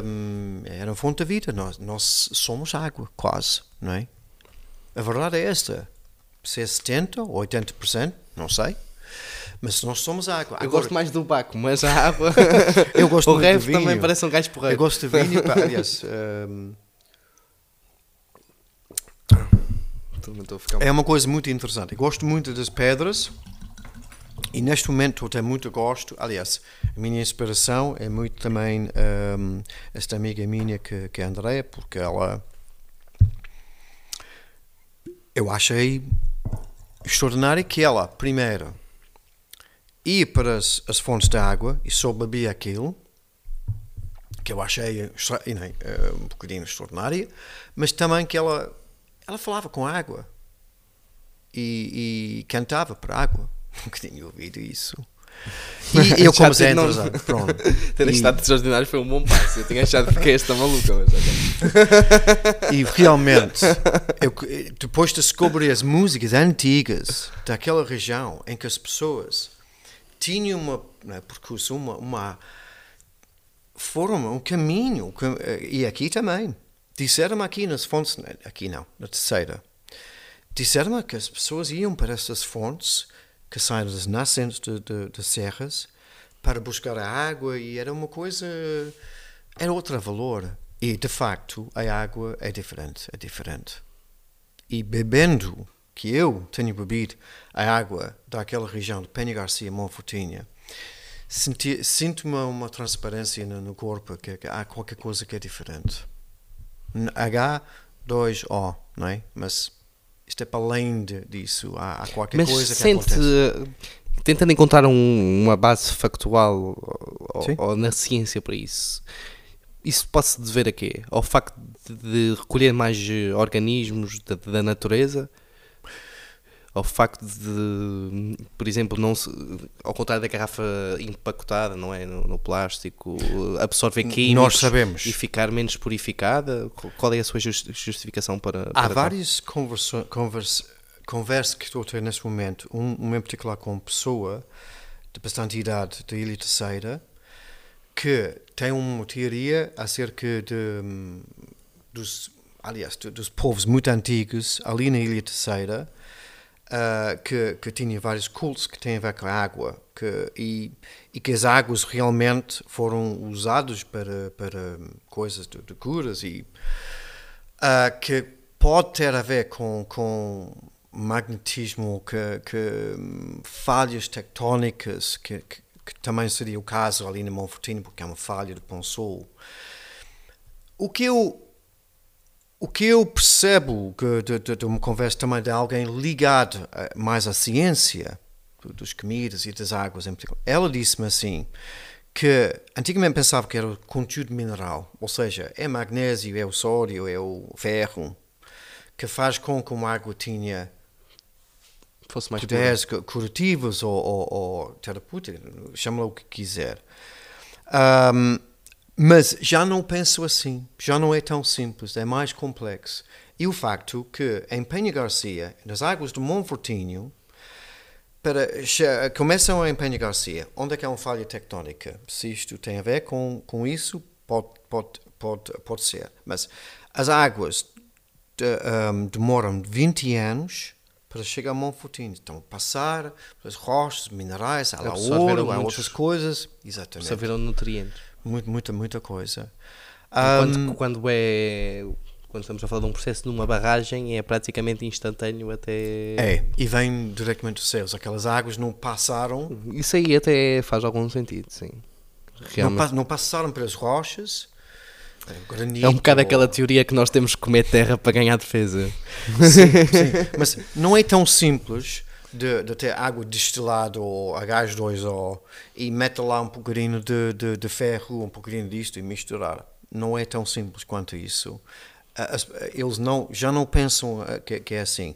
hum, era a fonte da vida. Nós, nós somos água, quase, não é? A verdade é esta. Se é 70% ou 80%, não sei. Mas nós somos água. Eu Agora, gosto mais do Baco, mas a água. Eu gosto o resto também parece um gajo porreiro. Eu gosto de vinho. pá, Aliás, a ficar é uma coisa muito interessante. Eu gosto muito das pedras. E neste momento eu tenho muito gosto. Aliás, a minha inspiração é muito também hum, esta amiga minha que, que é a Andrea, porque ela. Eu achei extraordinário que ela, primeiro, ia para as, as fontes de água e só bebia aquilo, que eu achei nem, eh, um bocadinho extraordinária, mas também que ela, ela falava com a água e, e cantava para a água. Nunca tinha ouvido isso. E eu, como Zé interessante, pronto. Ter estado extraordinário foi um bom passo. Eu tinha achado que esta maluca, mas ok. E realmente, eu, depois descobri as músicas antigas daquela região em que as pessoas tinham uma, não é, percurso, uma, uma foram um caminho, cam- e aqui também. Disseram aqui nas fontes, aqui não, na terceira, disseram que as pessoas iam para essas fontes que saem das nascentes de, de, de serras para buscar a água e era uma coisa, era outro valor. E de facto a água é diferente, é diferente. E bebendo, que eu tenho bebido a água daquela região de Penha Garcia, Monfortinha, senti, sinto uma, transparência no, no corpo, que, que há qualquer coisa que é diferente. N- H2O, não é? Mas isto é para além de, disso, há, há qualquer Mas coisa que sente, acontece. tentando encontrar um- uma base factual ou, ou na ciência para isso, isso pode-se dever a quê? Ao facto de, recolher mais eh, organismos da, da natureza? Ao facto de, por exemplo, não se, ao contrário da garrafa empacotada, não é? No, no plástico, absorver químicos e ficar menos purificada? Qual é a sua justi- justificação para, Há para tal? várias conversa, conversa, conversas que estou a ter neste momento, um, em particular com uma pessoa de bastante idade da Ilha Terceira, que tem uma teoria acerca de, hum, dos, aliás, dos povos muito antigos ali na Ilha Terceira, ah, que, que tinha vários cultos que têm a ver com a água que, e, e que as águas realmente foram usadas para, para coisas de, de curas e ah, que pode ter a ver com, com magnetismo, que, que falhas tectónicas, que, que, que também seria o caso ali na Monfortino, porque é uma falha de Ponsol. O que eu o que eu percebo que de, de, de uma conversa também de alguém ligado eh, mais à ciência do- dos comidas e das águas em particular, ela disse-me assim que antigamente pensava que era o conteúdo mineral, ou seja, é magnésio, é o sódio, é o ferro, que faz com que uma água tinha Fosse mais poderes cu- curativos ou, ou, ou terapêuticos, chama-la o que quiser. Ahm, mas já não penso assim, já não é tão simples, é mais complexo. E o facto que em Penha Garcia, nas águas do Monfortinho, para, começam em Penha Garcia, onde é que há uma falha tectónica? Se isto tem a ver com, com isso, pode, pode, pode, pode ser. Mas as águas de- um, demoram 20 anos para chegar a Monfortinho. Estão a passar pelas rochas, minerais, há lá ouro, há outras coisas. Exatamente. absorveram nutrientes. Muito, muita, muita coisa. Enquanto Um, quando é. Quando estamos a falar de um processo numa barragem, é praticamente instantâneo até. é, e vem diretamente dos céus. Aquelas águas não passaram, Isso aí até faz algum sentido, sim. não, não passaram pelas rochas. é, granito, É um bocado ou- aquela teoria que nós temos que comer terra para ganhar defesa. Sim, sim. Mas não é tão simples de, de ter água destilada ou H2O e meter lá um bocadinho de, de, de ferro, um bocadinho disto e misturar. Não é tão simples quanto isso. Eles não, já não pensam que, que é assim.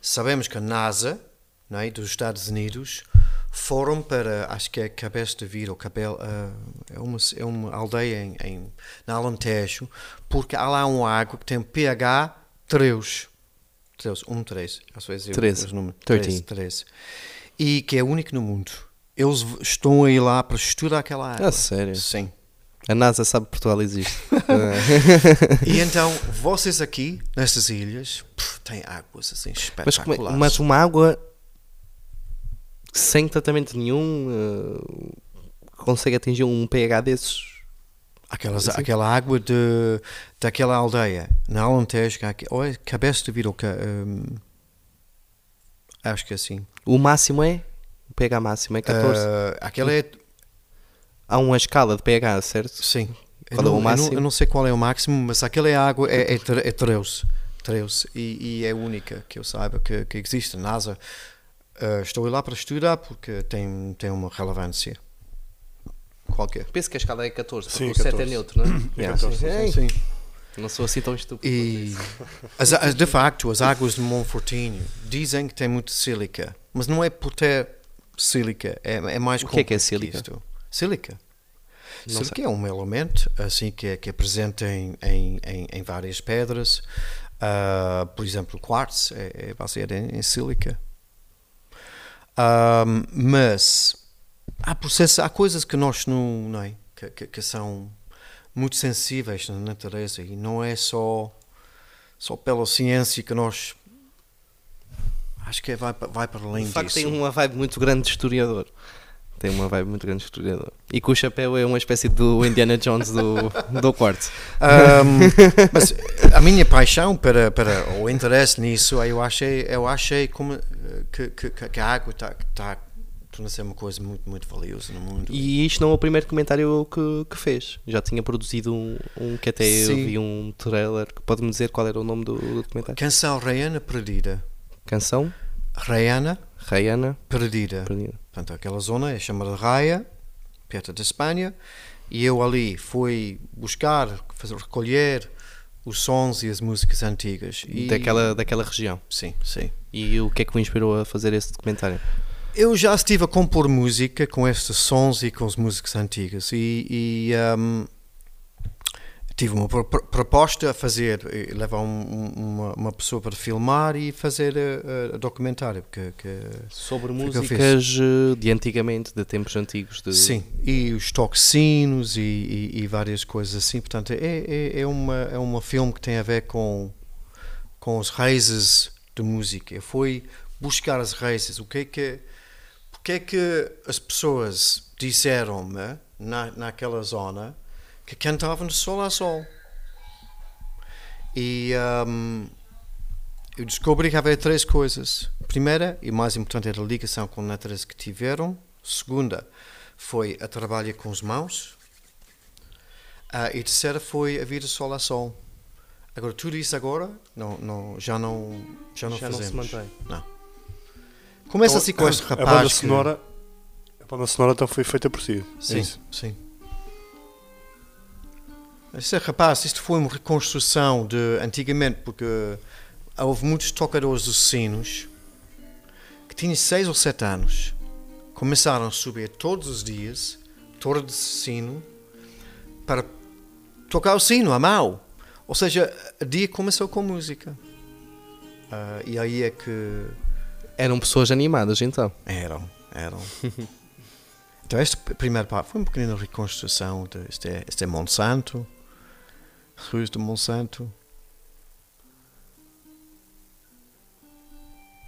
Sabemos que a NASA, não é, dos Estados Unidos, foram para, acho que é Cabeça de Vira, ou Cabel, ah, é, uma, é uma aldeia em, em, na Alentejo, porque há lá um água que tem pH 3. 13, 1, 3. Às vezes eu- 13. os números. 13. 13, 13. E que é único no mundo. Eles estão aí lá para estudar aquela água. Ah, sério? Sim. A NASA sabe que Portugal existe. E então, vocês aqui, nestas ilhas, pff, têm águas assim mas, espetaculares. é- mas uma água sem tratamento nenhum eh, consegue atingir um pH desses. Aquelas, Assim? aquela água de, daquela aldeia, na Alentejo, que há aqui- ou é cabeça de vidro, ou ca- hum, acho que é assim. O máximo é? O pH máximo é 14. Ah, aquela é, Há uma escala de pH, certo? sim. Eu Qual é o não, eu não- máximo? Eu não, sei qual é o máximo, mas aquela é água, é, é, é 13. 13 e, e é a única que eu saiba que, que existe. A NASA, ah, estou lá para estudar porque tem, tem uma relevância qualquer. Penso que a escala é 14, porque Sim, o 7 é 14. neutro, não é? É Yeah. 14, Sim. Sim. Não sou assim tão estúpido. E as, as- de facto, as águas de Monfortinho dizem que tem muito sílica, mas não é por ter sílica, é, é mais O que é que é sílica? isto. Sílica. Não sílica é um elemento assim que é, que é presente em, em, em, em várias pedras. Ah, por exemplo, quartzo é, é baseado em, em sílica. Ahm, mas há processos, há coisas que nós não, não é? que, que, que são muito sensíveis na natureza e não é só só pela ciência que nós acho que é, vai, vai para além De facto, disso. tem uma vibe muito grande de historiador. Tem uma vibe muito grande de historiador. E que o chapéu é uma espécie do Indiana Jones do, do quarto. Ahm, mas a minha paixão para, para o interesse nisso, eu achei, eu achei como, eh, que, que, que a água está tá, torna-se uma coisa muito, muito valiosa no mundo. E isto não é o primeiro comentário que, que fez. Já tinha produzido um, um que até eu Sim. vi um trailer. Pode-me dizer qual era o nome do, do documentário? Canção Rayana Perdida. Canção? Rayana Rayana? Perdida. Perdida. Portanto, aquela zona é chamada Raia, perto da Espanha, e eu ali fui buscar, fazer, recolher os sons e as músicas antigas. E, Daquela, daquela região. Sim, sim. E o que é que o inspirou a fazer esse documentário? Eu já estive a compor música com estes sons e com as músicas antigas e, e, um, tive uma pro- pro- proposta a fazer, levar um- um- uma, uma pessoa para filmar e fazer eh, eh, documentário. Que, que, Sobre músicas eh, de antigamente, de tempos antigos. De... Sim, e os toxinos e, e, e várias coisas assim. Portanto, é, é, é, uma, é uma filme que tem a ver com, com as raízes da música. Foi buscar as raízes. O que é que, porque é que as pessoas disseram-me na, naquela zona que cantavam de sol a sol? E hum, eu descobri que havia três coisas. A primeira e mais importante era a ligação com a natureza que tiveram. Segunda foi a trabalho com as mãos. Ah, e a terceira foi a vida sol a sol. Agora, tudo isso agora não, não, já não, já não Já não se fazemos. mantém. Não. Começa assim com este A rapaz. banda que- sonora, a banda sonora então foi feita por si. é Sim, isso? sim. Este rapaz, isto foi uma reconstrução de antigamente, porque houve muitos tocadores de sinos que tinha 6 ou 7 anos, começaram a subir todos os dias, torre de sino, para tocar o sino a mão. Ou seja, o dia começou com música. Ah, e aí é que Eram pessoas animadas então. eram, eram. então esta primeira parte foi uma pequena reconstrução. De, este, é, este é Monsanto, ruas de Monsanto.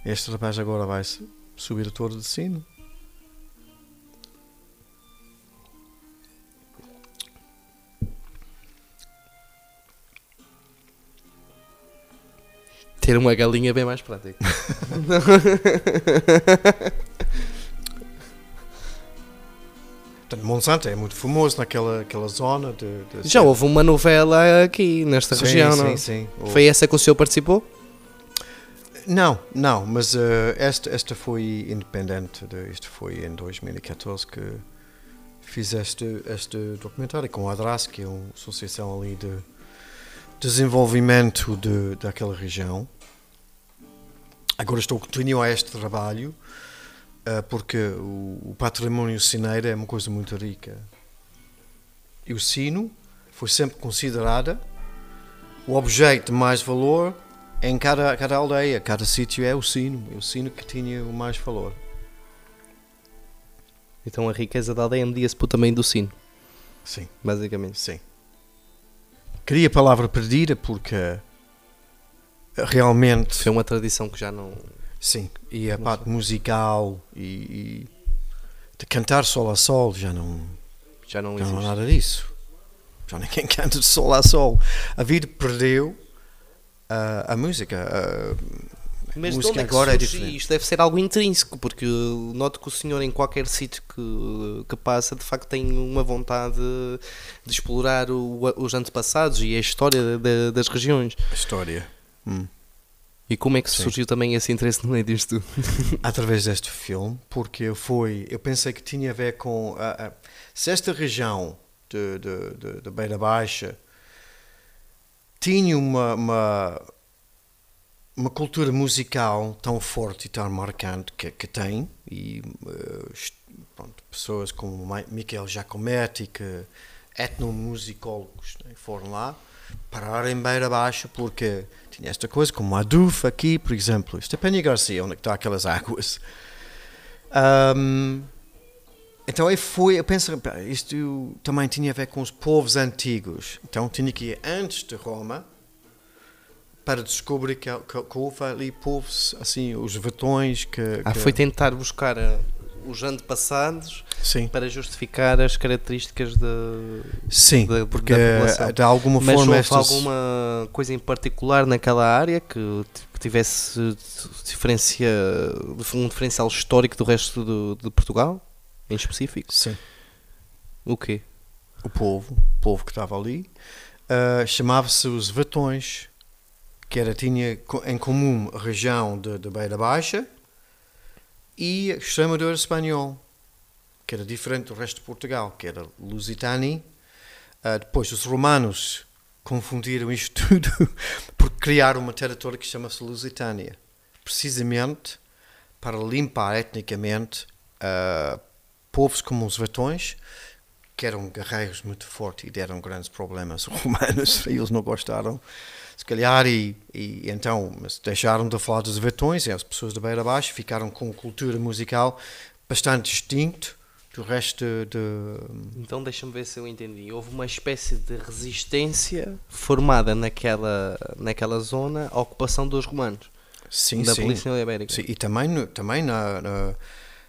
Este rapaz agora vai su- subir a torre de sino. Ter uma galinha é bem mais prático. Portanto, Monsanto é muito famoso naquela aquela zona de, de Já houve uma novela aqui nesta Sim, região, sim, não? sim. Foi essa que o senhor participou? Não, não, mas eh, esta, esta foi independente. De, isto foi em 2014 que fiz este, este documentário com a ADRAS, que é uma associação ali de desenvolvimento de, daquela região. Agora estou a continuar este trabalho eh, porque o, património cineiro é uma coisa muito rica. E o sino foi sempre considerada o objeto de mais valor em cada, cada aldeia, cada sítio é o sino, é o sino que tinha o mais valor. Então a riqueza da aldeia media-se pelo tamanho do sino, Sim, basicamente. sim. Queria a palavra perdida porque realmente, Foi uma tradição que já não. sim, e a Não parte musical e, e de cantar sol a sol já não, Já não já não há nada disso. Já ninguém canta de sol a sol. A vida perdeu ah, a música. ah, Mas de música onde é que agora é surge diferente. isto? Deve ser algo intrínseco, porque noto que o senhor em qualquer sítio que, que passa, de facto tem uma vontade de explorar o- os antepassados e a história da- das regiões. a história. Hum. E como é que Sim. surgiu também esse interesse no meio disto tudo? através deste filme, porque eu fui, eu pensei que tinha a ver com ah, ah, se esta região de, de, de, de Beira Baixa tinha uma, uma uma cultura musical tão forte e tão marcante que, que tem e est- pronto, pessoas como Michael Giacometti que etnomusicólogos né, foram lá pararam em Beira Baixa porque tinha esta coisa como a Duf aqui por exemplo isto é Penha Garcia onde é está aquelas águas? Ahm, então eu fui eu penso isto também tinha a ver com os povos antigos. Então tinha que ir antes de Roma para descobrir que, que, que houve ali povos, assim, os vetões que... Ah, que- foi tentar buscar ah, os antepassados Sim, para justificar as características da. sim da- porque da população. de alguma Mas forma estas... alguma coisa em particular naquela área que, tivesse diferencia, um diferencial histórico do resto do, de Portugal? Em específico? Sim, O quê? o povo, o povo que estava ali, ah, chamava-se os vetões, que era, tinha em comum a região de, de Beira Baixa e Extremadura Espanhol, que era diferente do resto de Portugal, que era Lusitani. Ah, depois os romanos confundiram isto tudo porque criaram uma território que chama-se Lusitânia, precisamente para limpar etnicamente ah, povos como os vetões, que eram guerreiros muito fortes e deram grandes problemas aos romanos, eles não gostaram, se calhar, e, e então deixaram de falar dos vetões e as pessoas da Beira Baixa ficaram com cultura musical bastante distinto do resto de... Então deixa-me ver se eu entendi. Houve uma espécie de resistência formada naquela, naquela zona à ocupação dos romanos, Sim, da sim. Polícia Ibérica. Sim, e também, também na, na-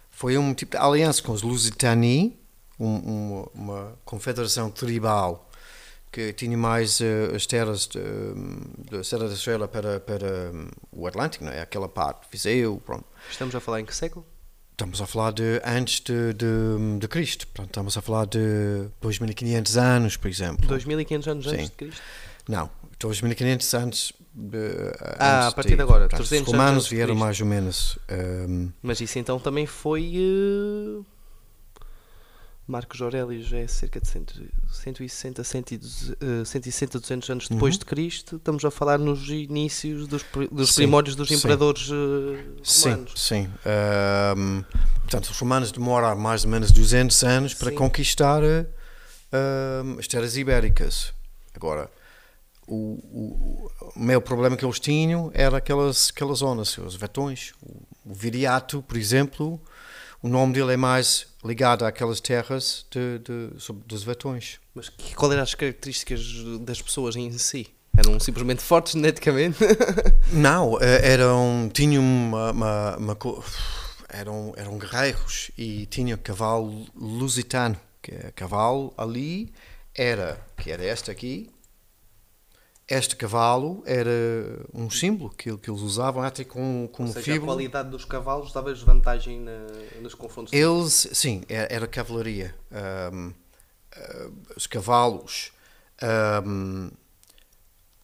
foi um tipo de aliança com os Lusitani, um- uma, uma confederação tribal que tinha mais eh, as terras de, da Serra da Estrela para, para hum, o Atlântico, não é? aquela parte, Viseu, pronto. Estamos a falar em que século? Estamos a falar de antes de, de, de Cristo, portanto, estamos a falar de 2500 anos, por exemplo. 2500 anos Sim. antes de Cristo? Não, 2500 anos. de- Ah, antes a partir de agora, portanto, 300 Os anos romanos vieram mais ou menos. hum, Mas isso então também foi. eh, Marcos Aurélio é cerca de 100, 160, 160, 200 anos depois Uhum. de Cristo. Estamos a falar nos inícios dos, dos Sim, primórdios dos sim. imperadores eh, Sim, romanos. sim. Ahm, portanto, os romanos demoraram mais ou menos 200 anos para Sim. conquistar ahm, as terras ibéricas. Agora, o, o, o maior problema que eles tinham era aquelas, aquelas zonas, os vetões. O, o Viriato, por exemplo, o nome dele é mais ligado àquelas terras de, de, sobre- dos vetões. Mas que- qual eram as características das pessoas em si? Eram simplesmente fortes geneticamente? Não, eh, eram, tinham uma, uma- uma eram, eram guerreiros e tinham cavalo lusitano, que é cavalo ali era, que era este aqui, este cavalo era um símbolo que, que eles usavam até com, com Ou seja, a qualidade dos cavalos dava-lhes vantagem na- nos confrontos. Eles, sim, era, era cavalaria. Ahm, ah, os cavalos ahm,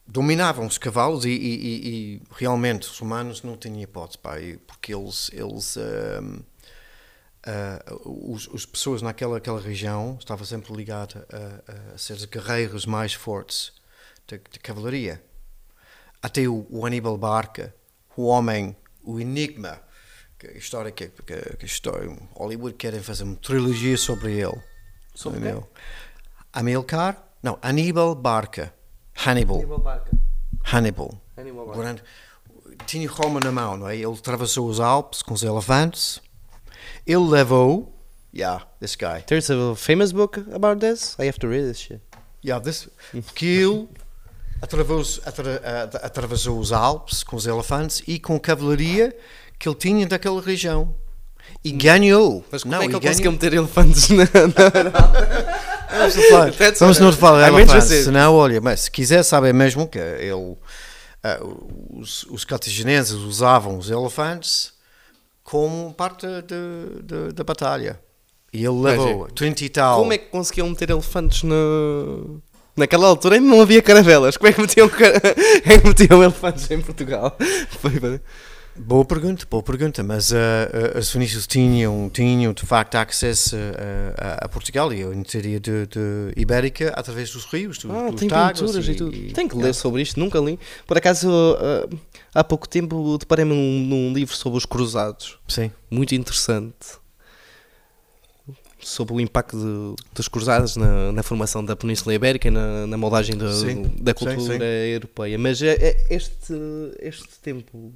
dominavam os cavalos e, e- e- realmente os humanos não tinham hipótese, pá, porque eles, eles ahm, ah, os, as pessoas naquela aquela região estavam sempre ligadas a, a ser os guerreiros mais fortes de, de cavalaria. Até o, o Aníbal Barca, o homem, o enigma, que a história que, que, que a história, Hollywood querem fazer uma trilogia sobre ele. Sobre Entendeu? Amilcar? Não, Aníbal Barca. Hannibal. Aníbal Barca. Hannibal. Aníbal O Barca. grande- tinha Roma na mão, não é? Ele atravessou os Alpes com os elefantes. Ele levou. Yeah, this guy. There's a famous book about this. I have to read this shit. Yeah, this, porque ele atravessou, atra- atravessou os Alpes com os elefantes e com a cavalaria que ele tinha daquela região. E ganhou. Mas como não, é que ele conseguiu ganhou. meter elefantes na, na Vamos não falar, elefantes, senão, olha, mas se quiser saber mesmo que ele, ah, os, os usavam os elefantes como parte de- de- da batalha. E ele levou 30 e tal. Como é que conseguiam meter elefantes na... Naquela altura ainda não havia caravelas. Como é que metiam, cara... é que metiam elefantes em Portugal? Foi- Boa pergunta, boa pergunta, mas ah, ah, os fenícios tinham, tinham de facto acesso ah, a, a Portugal e a interior de, de Ibérica através dos rios, dos, Ah, dos tem pinturas e, tudo. Tem que ler sobre isto, nunca li. Por acaso, há pouco tempo deparei-me num, num livro sobre os cruzados. Sim, Muito interessante. Sobre o impacto de- dos cruzados na, na formação da Península Ibérica e na, na moldagem da, Sim, da sim, cultura sim. europeia. Mas é- é- este, este tempo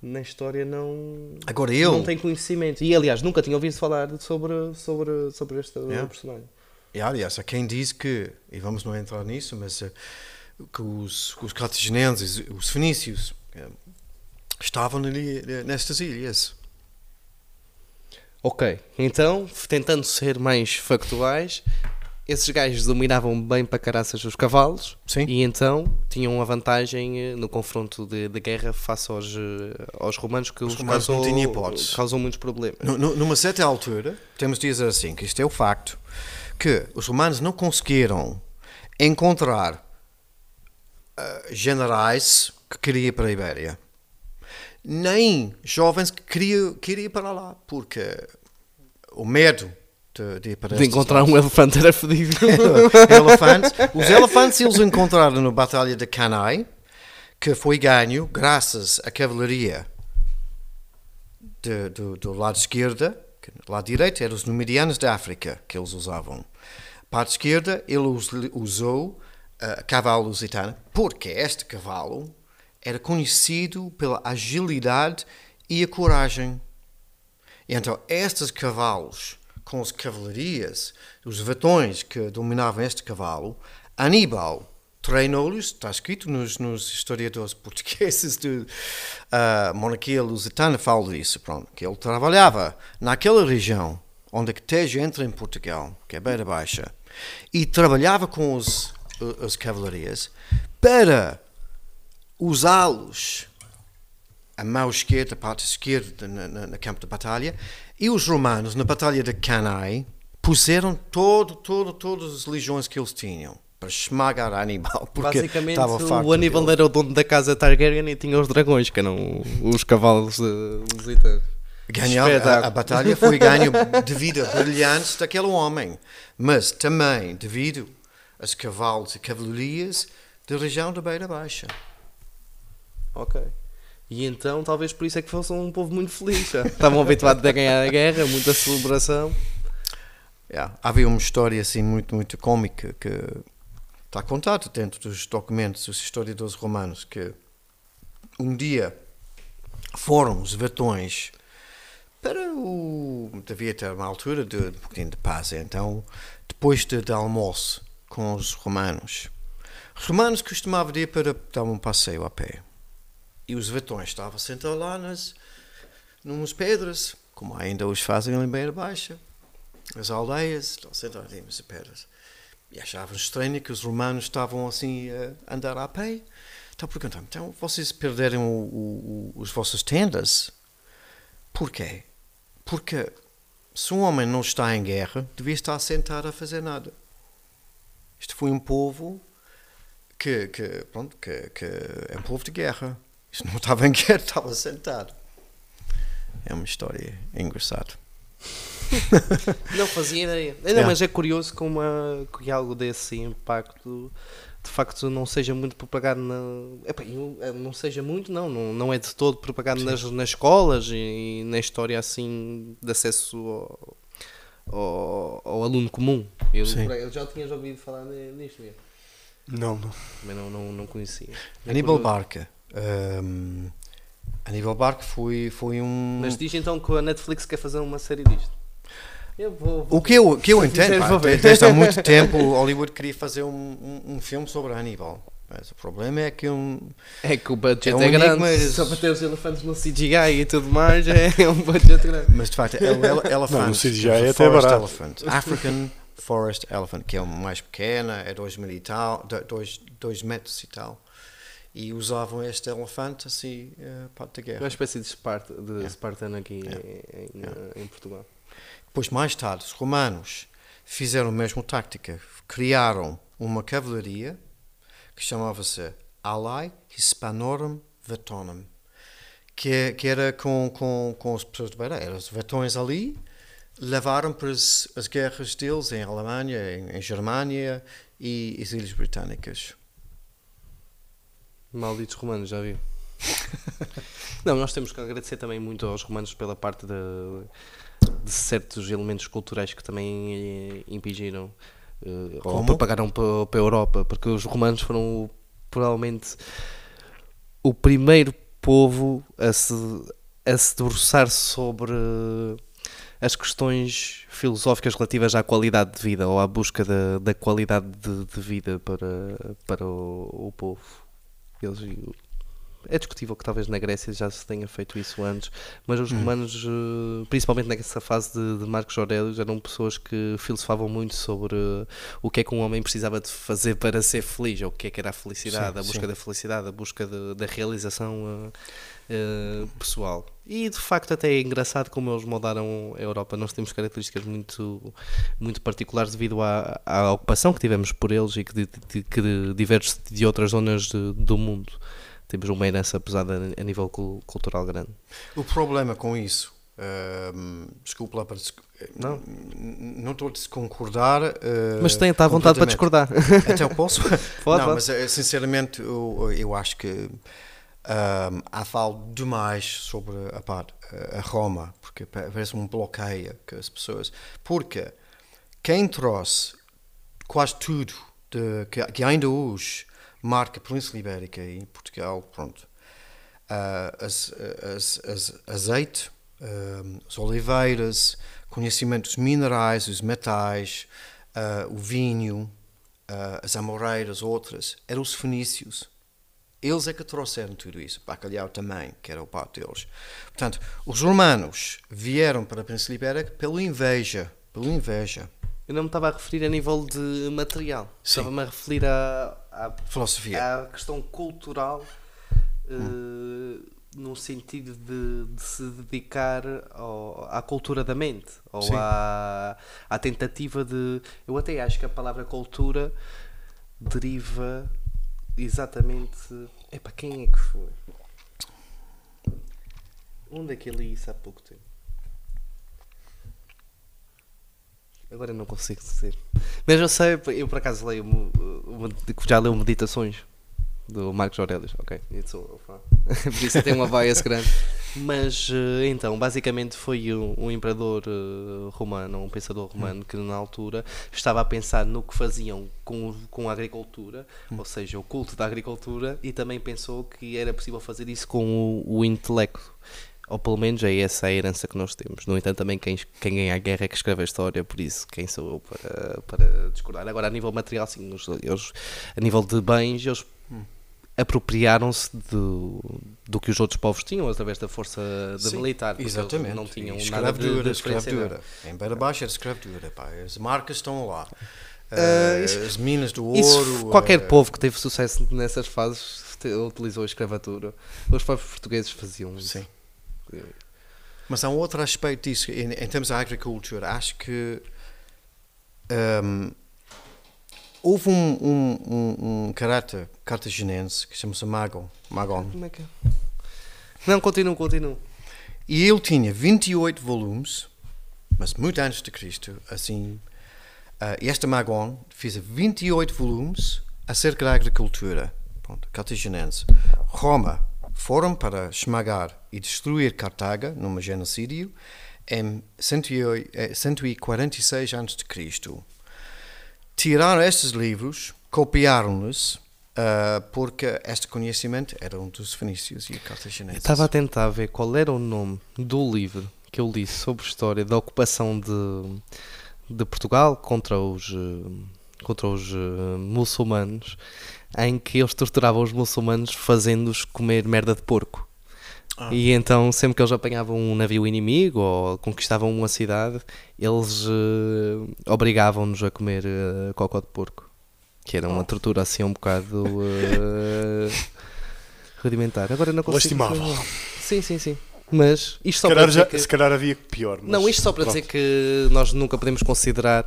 na história não, Agora eu- não tem conhecimento. E aliás, nunca tinha ouvido falar sobre, sobre, sobre este Yeah. personagem. E aliás, há quem diz que, e vamos não entrar nisso, mas eh, que os, os cartagineses, os fenícios, eh, estavam ali eh, nestas ilhas. Ok, então, tentando ser mais factuais, esses gajos dominavam bem para caraças os cavalos Sim. e então tinham uma vantagem eh, no confronto de, de guerra face aos, eh, aos romanos que os, romanos não causou, tinham hipótese. causou muitos problemas. Nu- nu- Numa certa altura, temos de dizer assim, que isto é o facto, que os romanos não conseguiram encontrar ah, generais que queriam ir para a Ibéria, nem jovens que queriam, queriam ir para lá, porque o medo de, de De encontrar um elefante era fedido. elefantes. Os elefantes eles encontraram na Batalha de Cannae, que foi ganho graças à cavalaria de- do, do lado esquerdo, que do lado direito eram os numidianos da África que eles usavam. Parte esquerda ele us- usou uh, cavalo lusitano, porque este cavalo era conhecido pela agilidade e a coragem. E então, estes cavalos, com as cavalarias, os vetões que dominavam este cavalo, Aníbal treinou-lhes, está escrito nos, nos historiadores portugueses de ah, monarquia lusitana, fala disso, pronto, que ele trabalhava naquela região onde a Tejo entra em Portugal, que é Beira Baixa, e trabalhava com os, as cavalarias para usá-los a mão esquerda, a parte esquerda na, na, na campo de batalha, e os romanos, na batalha de Cannae, puseram todo, todo, todas as legiões que eles tinham para esmagar Aníbal, porque Basicamente, estava farto o Aníbal dele. era o dono da casa Targaryen e tinha os dragões, que eram os cavalos uh, lusitanos. Ganhar, a, a, batalha foi ganho devido a brilhante daquele homem, mas também devido aos cavalos e cavalarias da região da Beira Baixa. Ok. E então, talvez por isso é que fossem um povo muito feliz. Já. Estavam habituados a ganhar a guerra, muita celebração. Yeah. Havia uma história assim muito, muito cómica que está contada dentro dos documentos dos historiadores romanos que um dia foram os vetões para o. devia ter uma altura de, um pouquinho de paz. Então, depois de, de almoço com os romanos, os romanos costumavam ir para dar um passeio a pé. E os vetões estavam sentados lá nas numas pedras, como ainda os fazem em Beira Baixa. As aldeias estão sentados nas pedras. E achavam estranho que os romanos estavam assim a andar a pé. Então perguntam então vocês perderam o, os vossas tendas? Porquê? Porque se um homem não está em guerra, devia estar sentado a fazer nada. Isto foi um povo que, que pronto, que, que é um povo de guerra. Isto não estava em guerra, estava sentado. É uma história engraçada. não fazia ideia. Não, é. Mas é curioso como uma, que algo desse impacto de facto não seja muito propagado na, epa, eh, não seja muito não, não, não é de todo propagado nas, nas escolas e, e, na história assim de acesso ao, ao, ao aluno comum eu, eu, já tinhas ouvido falar nisto mesmo não, não. Também não, não, não conhecia. Aníbal Barca. Um, Aníbal Barca foi, foi um. Mas diz então que a Netflix quer fazer uma série disto. Vou, vou, o que eu, que eu entendo, pá, desde há muito tempo Hollywood queria fazer um, um, um, filme sobre Aníbal. Mas o problema é que um. É que o budget é, um é grande. Mas... Só para ter os elefantes no CGI e tudo mais é um budget grande. Mas de facto, ele, elefante. Não, no CGI é até barato. Elephant, African Forest Elephant, que é o mais pequena, é 2 mil e tal, 2 metros e tal. E usavam este elefante assim uh, para a guerra. Uma espécie de, Sparta, de Spartan aqui em, em, em Portugal. Depois, mais tarde, os romanos fizeram a mesma tática. Criaram uma cavalaria que chamava-se Alai Hispanorum Vetonum, que, é, que era com, com, com as pessoas de beira. Eram os vetões ali, levaram para as, as guerras deles em Alemanha, em, em Germânia e as Ilhas Britânicas. Malditos romanos, já vi. Não, nós temos que agradecer também muito aos romanos pela parte de, de certos elementos culturais que também eh, impingiram uh, ou propagaram para, para a Europa, porque os romanos foram provavelmente o primeiro povo a se, a se debruçar sobre as questões filosóficas relativas à qualidade de vida ou à busca da, da qualidade de, de, vida para, para o, o povo. Eles, é discutível que talvez na Grécia já se tenha feito isso antes, mas os hum. romanos, hum. principalmente nessa fase de, de Marcos Aurélio, eram pessoas que filosofavam muito sobre o que é que um homem precisava de fazer para ser feliz, ou o que é que era a felicidade, sim, a busca sim. da felicidade, a busca de, da realização uh, uh, pessoal. E de facto até é engraçado como eles moldaram a Europa. Nós temos características muito, muito particulares devido à, à ocupação que tivemos por eles e que, de, de, que diverge de outras zonas do mundo. Temos uma herança pesada a nível cultural grande. O problema com isso, uh, desculpa lá para não, não estou a desconcordar. Uh, mas tem, está à vontade para discordar. Até eu posso? Pode, não, pode. mas eh, sinceramente eu, eu acho que um, há falo demais sobre a, a Roma, porque parece um bloqueio que as pessoas. Porque quem trouxe quase tudo de, que, que, ainda hoje marca a Península Ibérica e Portugal, pronto, uh, as, as, as, azeite, uh, as oliveiras, conhecimento dos minerais, os metais, uh, o vinho, as amoreiras, outras, eram os fenícios eles é que trouxeram tudo isso. Bacalhau também, que era o pato deles. Portanto, os romanos vieram para a Península Ibérica pela inveja. Pela inveja. Eu não me estava a referir a nível de material. Estava-me a referir à, à, filosofia. À questão cultural, hum. uh, no sentido de, de se dedicar ao, à cultura da mente, ou à, à tentativa de. Eu até acho que a palavra cultura deriva exatamente. Epá, quem é que foi? Onde é que ele li isso há pouco tempo? Agora não consigo dizer. Mas eu sei, eu por acaso leio, uma- já leio Meditações do Marcos Aurelius, ok? Sou fã. Por isso tem uma bias grande. Mas eh, então, basicamente foi um, um imperador eh, romano, um pensador romano, que na altura estava a pensar no que faziam com, com a agricultura, ou seja, o culto da agricultura, e também pensou que era possível fazer isso com o, o intelecto. Ou pelo menos é essa a herança que nós temos. No entanto, também quem, quem ganha a guerra é que escreve a história, por isso quem sou eu para, para discordar. Agora, a nível material, sim, eles, eles- a nível de bens, eles apropriaram-se do, do que os outros povos tinham através da força da Sim, militar. Exatamente. Não tinham E nada de, escravatura, de escravatura. Em Beira Baixa era escravatura, pá. As marcas estão lá. Ah, Eh, isso- as minas do Isso, ouro. qualquer eh, povo que teve sucesso nessas fases utilizou a escravatura. Os próprios portugueses faziam isso. Sim. Mas há um outro aspecto disso, em, em termos da agricultura, acho que ehm, houve um, um, um, um caráter cartaginense que chama-se Magon, Magon, Como é que é? Não, continuo, continuo. e ele tinha 28 volumes, mas muito antes de Cristo, assim, ah, e esta Magon fez 28 volumes acerca da agricultura, pronto, cartaginense. Roma foram para esmagar e destruir Cartago num genocídio em 108 eh, 146 a.C. Tiraram estes livros, copiaram-nos, ah, porque este conhecimento era um dos fenícios e cartagineses. estava a tentar ver qual era o nome do livro que eu li sobre a história da ocupação de, de Portugal contra os, eh, contra os eh, muçulmanos, em que eles torturavam os muçulmanos fazendo-os comer merda de porco. Ah. E então, sempre que eles apanhavam um navio inimigo ou conquistavam uma cidade, eles eh, obrigavam-nos a comer eh, cocó de porco. Que era uma tortura assim um bocado eh, rudimentar. Agora não consigo. Lastimável. Sim, sim, sim. Mas isto Se só para calhar, dizer já, que... se calhar havia pior. mas Não, isto só para pronto. dizer que nós nunca podemos considerar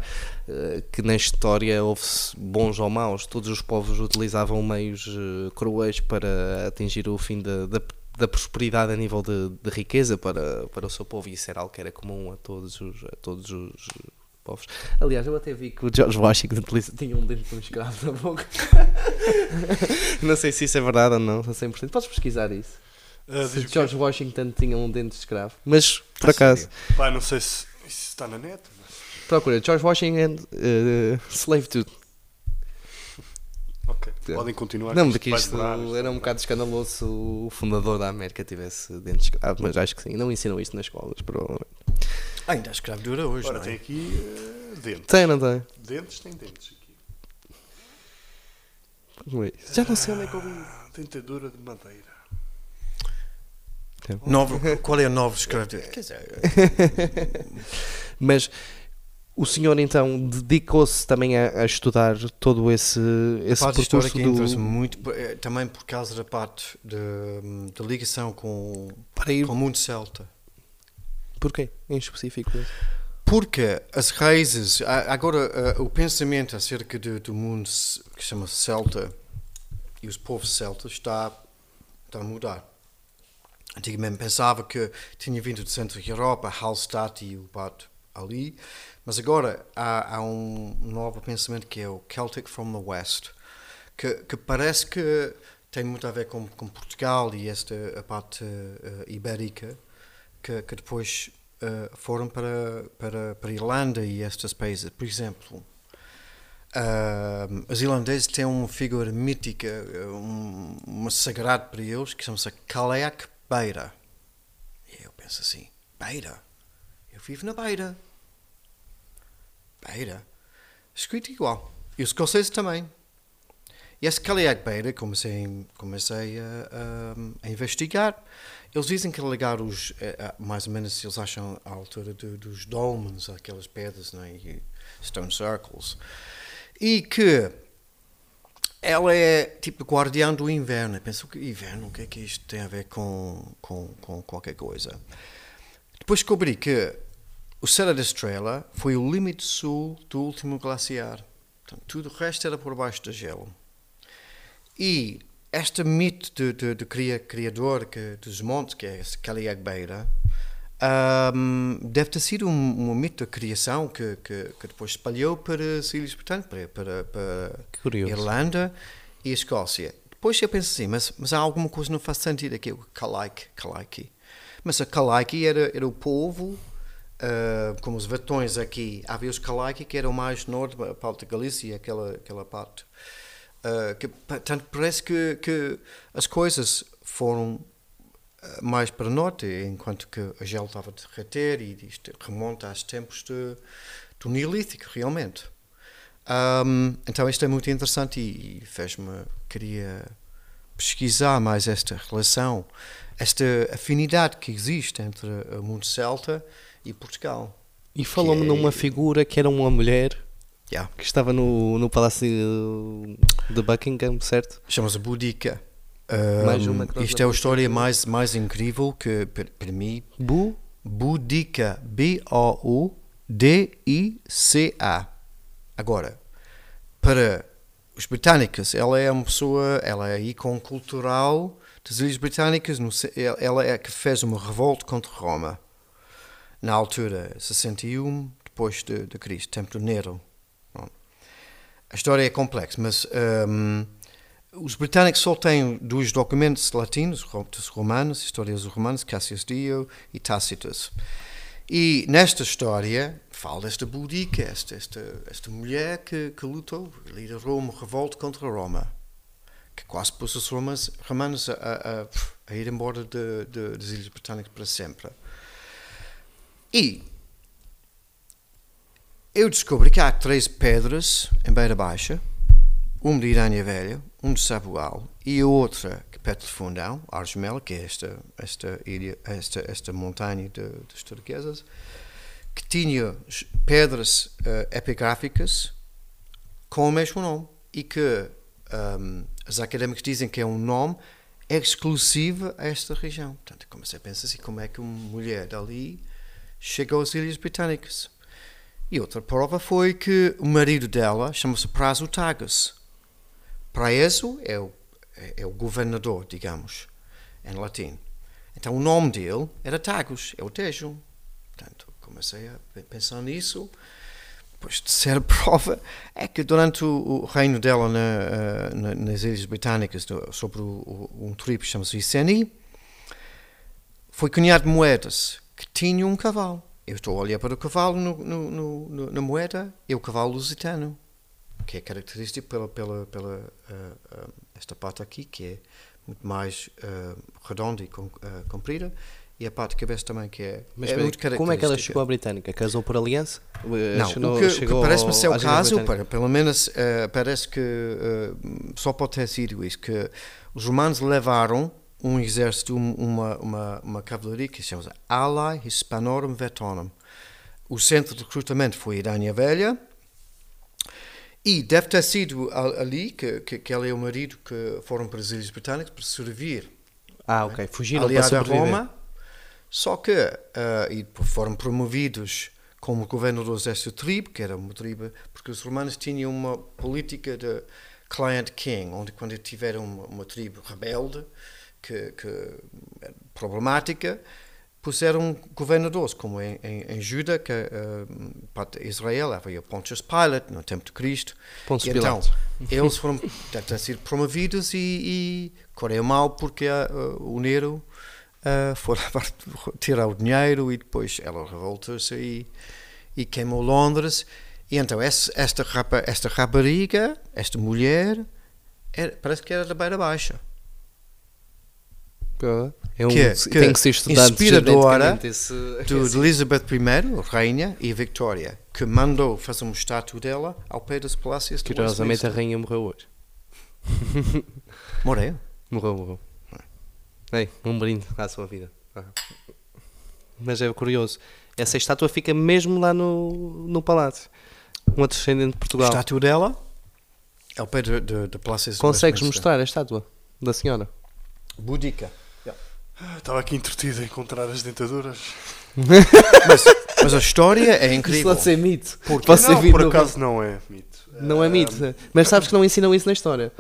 que na história houve bons ou maus. Todos os povos utilizavam meios eh, cruéis para atingir o fim da, da, da prosperidade a nível de, de riqueza para, para o seu povo. E isso era algo que era comum a todos os, a todos os povos. Aliás, eu até vi que o George Washington tinha um dente de um escravo na boca. não sei se isso é verdade ou não, a 100%. Podes pesquisar isso. Ah, Se? George Washington tinha um dente de escravo. Mas, por A acaso? Pá, não sei se isso está na net. Procura George Washington uh, Slave Tooth. Ok, É. podem continuar. Não, que porque isto demorar, era um bocado escandaloso se o fundador da América tivesse dentes de escravo, mas acho que sim. Não ensinam isto nas escolas, provavelmente. Ainda há escravatura hoje, Ora, não tem é? aqui eh, dentes. Tem, não tem? Dentes tem dentes aqui. Ui, Já não sei onde é que eu vi. Ah, Dentadura de madeira. Novo, qual é a nova escravatura? Quer dizer, Mas o senhor então dedicou-se também a, a estudar todo esse, esse a parte percurso do... muito, eh, também por causa da parte de ligação com, ir... com o mundo celta. Porquê? Em específico. Porque as raízes, agora o pensamento acerca de- do mundo que se chama celta e os povos celtas está, está a mudar. Antigamente pensava que tinha vindo do centro da Europa, Hallstatt e o Bad ali, mas agora há, há um novo pensamento que é o Celtic from the West, que, que parece que tem muito a ver com, com Portugal e esta a parte eh, ibérica, que, que depois eh, foram para, para, para a Irlanda e estes países. Por exemplo, ah, os irlandeses têm uma figura mítica, eh, um, uma sagrada para eles, que chama-se Caleac Beira. E eu penso assim, Beira? Eu vivo na Beira. Beira? Escrito igual. E os escoceses também. E esse Caleac Beira, comecei, comecei a, a- a investigar. Eles dizem que ligar os, eh, eh, mais ou menos, eles acham a altura do- dos dolmens, aquelas pedras, não é? Stone circles. E que ela é tipo guardiã do inverno. Eu penso que inverno, o que é que isto tem a ver com, com, com qualquer coisa? Depois descobri que o Serra da Estrela foi o limite sul do último glaciar. Portanto, tudo o resto era por baixo do gelo. E este mito de, de, de cria- criador que, dos montes, que é esse Caliag Beira, Ahm, deve ter sido um, um mito da criação que, que, que depois espalhou para as Ilhas Britânicas, para, para. Irlanda e a Escócia. Depois eu penso assim, mas, mas há alguma coisa que não faz sentido aqui, o Calaiki. Mas a Calaiki era, era o povo, ah, como os vatões aqui, havia os Calaiki que eram mais norte, a parte da Galícia, aquela, aquela parte. Ah, que, portanto, parece que, que as coisas foram ah, mais para norte, enquanto que a gelo estava a derreter e isto remonta aos tempos de, do Neolítico, realmente. Ahm, então isto é muito interessante e, e fez-me, queria pesquisar mais esta relação, esta afinidade que existe entre o mundo celta e Portugal. E falou-me é- numa figura que era uma mulher Yeah. que estava no, no Palácio de Buckingham, certo? Chama-se Boudica. Mais Ahm, uma isto é a história mais, mais incrível que, para, mim, Bu? Boudica, B-O-U-D-I-C-A. Agora, para os britânicos, ela é uma pessoa, ela é ícone cultural das Ilhas Britânicas, ela é a que fez uma revolta contra Roma, na altura 61 depois de, de Cristo, tempo de Nero. Bom, A história é complexa, mas hum, os britânicos só têm dois documentos latinos, romanos, histórias dos romanos, Cassius Dio e Tacitus. E nesta história fala desta Boudica, esta, esta, esta mulher que, que lutou, liderou uma revolta contra Roma, que quase pôs os romanos, romanos a, a- a ir embora de, de, das Ilhas Britânicas para sempre. E eu descobri que há três pedras em Beira Baixa, uma de Irânia Velha, um de Sabual e a outra que perto de Fundão, Argemela, que é esta, esta, ilha, esta, esta montanha de, das turquesas, que tinha pedras eh, epigráficas com o mesmo nome e que ahm, os académicos dizem que é um nome exclusivo a esta região. Portanto, comecei a pensar assim, como é que uma mulher dali chegou às Ilhas Britânicas? E outra prova foi que o marido dela chama-se Prazo Tagus. Praeso é o, é, é o governador, digamos, em latim. Então o nome dele era Tagus, é o Tejo. Portanto, comecei a pe- pensar nisso. Depois, terceira prova é que durante o, o reino dela na, eh, na- nas Ilhas Britânicas, sobre o, o, um tribo que chama-se Iceni, foi cunhado moedas que tinham um cavalo. Eu estou a olhar para o cavalo no, no- no- na moeda, é o cavalo lusitano, que é característico pela, pela, pela ah, ah, esta parte aqui, que é muito mais ah, redonda e com- comprida, e a parte de cabeça também, que é, Mas é muito como é que ela característica. chegou à Britânica? Casou por aliança? Eh, Não, chegou- o que, que parece-me ser o caso, para, pelo menos eh, parece que eh, só pode ter sido isso, que os romanos levaram um exército, um- uma, uma, uma cavalaria que se chama Ally Hispanorum Vetonum. O centro de recrutamento foi Irânia Velha, e deve ter sido a- ali que, que, que ela e o marido que foram para as Ilhas Britânicas para servir Ah, ok. Fugiram para aliado a sobreviver. Roma, só que ah, e foram promovidos como governadores desta tribo, que era uma tribo, porque os romanos tinham uma política de client king, onde quando tiveram uma, uma tribo rebelde, que, que era problemática, puseram governadores, como em, em, em Juda, que ah, parte de Israel, havia Pontius Pilate, no tempo de Cristo. Pontos E então, eles foram devem sido promovidos e, e correu mal porque ah, o Nero ah, foi tirar o dinheiro e depois ela revoltou-se e, e queimou Londres. E então esta, rapa, esta rapariga, esta mulher, era- parece que era da Beira Baixa. É um, Que- que tem que ser estudado inspiradora esse- de esse- Elizabeth I, rainha, e Victoria, que mandou fazer uma estátua dela ao pé dos palácios de Curiosamente a rainha morreu hoje. Morreu. Morreu, morreu. Ei, um brinde à sua vida. Mas é curioso. Essa estátua fica mesmo lá no, no palácio. Uma descendente de A Portugal. estátua dela ao pé de, de, de Consegues mostrar a estátua da senhora? Boudica. Estava aqui entretido a encontrar as dentaduras. Mas, mas a história é Isso incrível. pode ser mito. Porque Pode ser não, mito por no- acaso não é mito. Não é mito. Mas sabes que não ensinam isso na história.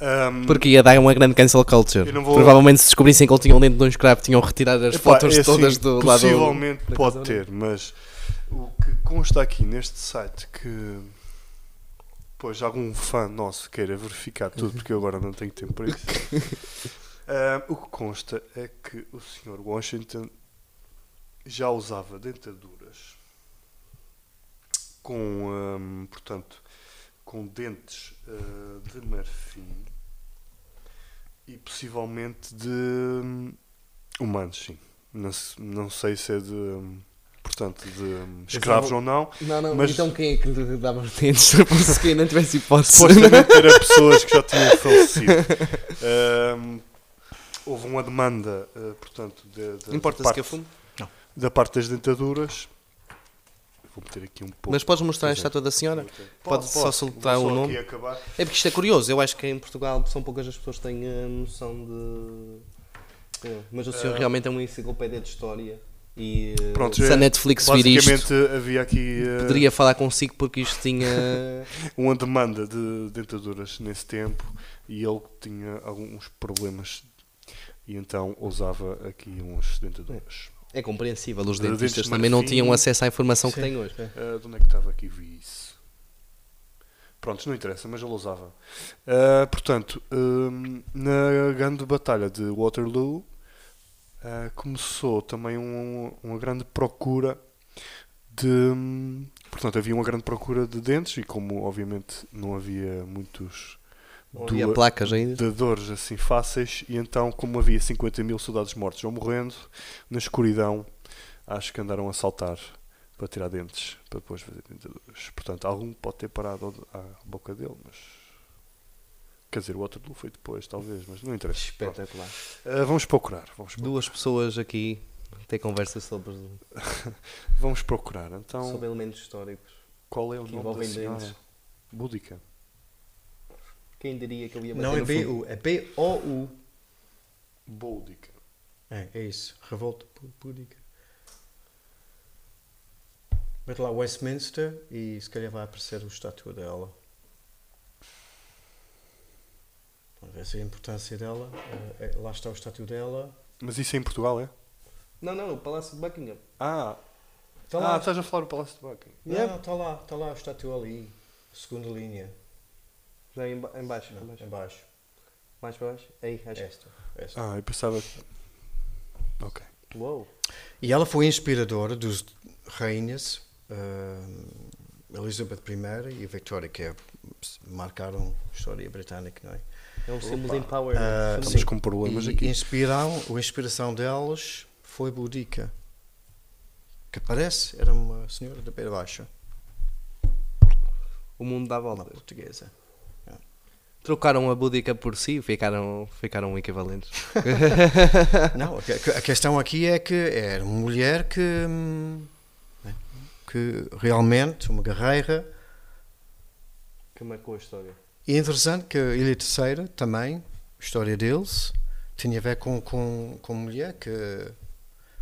Ahm, Porque ia dar uma grande cancel culture. Vou- Provavelmente se descobrissem que ele tinha um dente de um escravo, tinham retirado as epá, fotos é assim, todas do lado. Possivelmente da pode ter, mas o que consta aqui neste site que pois algum fã nosso queira verificar tudo, porque eu agora não tenho tempo para isso. Ahm, o que consta é que o Sr. Washington já usava dentaduras com, ahm, portanto, com dentes ah, de marfim e possivelmente de hum, humanos, sim. Não, não sei se é de, hum, portanto, de hum, escravos ou não. Não, não, Mas- então quem é que lhe dava os dentes? Se quem não tivesse hipótese. Supostamente era pessoas que já tinham falecido. Hum, houve uma demanda, uh, portanto, de, de- Importa-se da, que eu parte, fume? da parte das dentaduras. Vou meter aqui um pouco. Mas podes mostrar a estátua da senhora? Pode Posso, só posso. soltar Vou o só nome? aqui acabar. É porque isto é curioso. Eu acho que em Portugal são poucas as pessoas que têm a noção de. É, Mas o senhor Ah. realmente é uma enciclopédia de história. E eh, Pronto, se a Netflix vir isto, Basicamente havia aqui uh, poderia falar consigo porque isto tinha. uma demanda de dentaduras nesse tempo e ele tinha alguns problemas e então usava aqui uns dentaduras. É compreensível. Os dentistas de também não tinham acesso à informação que Sim. têm hoje. Ah, de onde é que estava aqui? Vi isso. Pronto, não interessa, mas ele usava. Ah, portanto, hum, na grande batalha de Waterloo ah, começou também um- uma grande procura de. hum, Portanto, havia uma grande procura de dentes e, como obviamente não havia muitos Não havia doa- placas ainda. dadores assim fáceis, e então, como havia 50 mil soldados mortos ou morrendo, na escuridão, acho que andaram a saltar para tirar dentes, para depois fazer dentaduras. Portanto, algum pode ter parado à boca dele, mas. Quer dizer, o Waterloo foi depois, talvez, mas não interessa. Espetacular. Ah, vamos procurar. Vamos, procurar. Duas pessoas aqui ter conversas sobre, vamos procurar. Então, sobre elementos históricos qual é o nome da senhora? dentes. Búdica. Quem diria que eu ia bater Não é? B-U, é B-O-U. Búdica. É, é isso. Revolta púdica. Mete lá Westminster e se calhar vai aparecer o estátua dela. Vamos ver se a importância dela. eh, é- lá está o estátua dela. Mas isso é em Portugal, é? Não, não, o Palácio de Buckingham. Ah, Está ah lá. estás a falar do Palácio de Buckingham. Não, está lá, está lá o estátua ali. Segunda linha. Já em, ba- em baixo. Não, em baixo. em baixo. Mais para baixo? Aí, acho. Esta. esta. Ah, eu pensava. Ok. Uou. E ela foi inspiradora dos rainhas eh, Elizabeth I e Victoria, que é- marcaram a história britânica, não é? É um símbolo de empower. Ah. Estamos com problemas e aqui. Inspiraram, a inspiração delas foi Boudica, que parece era uma senhora da Beira Baixa, O mundo dá uma volta. portuguesa. Trocaram a búdica por si e ficaram, ficaram equivalentes. Não, a, que- a questão aqui é que era uma mulher que, né, que realmente, uma guerreira, Que marcou a história. e é interessante que Ilha Terceira também, a história deles, tinha a ver com, com, com mulher que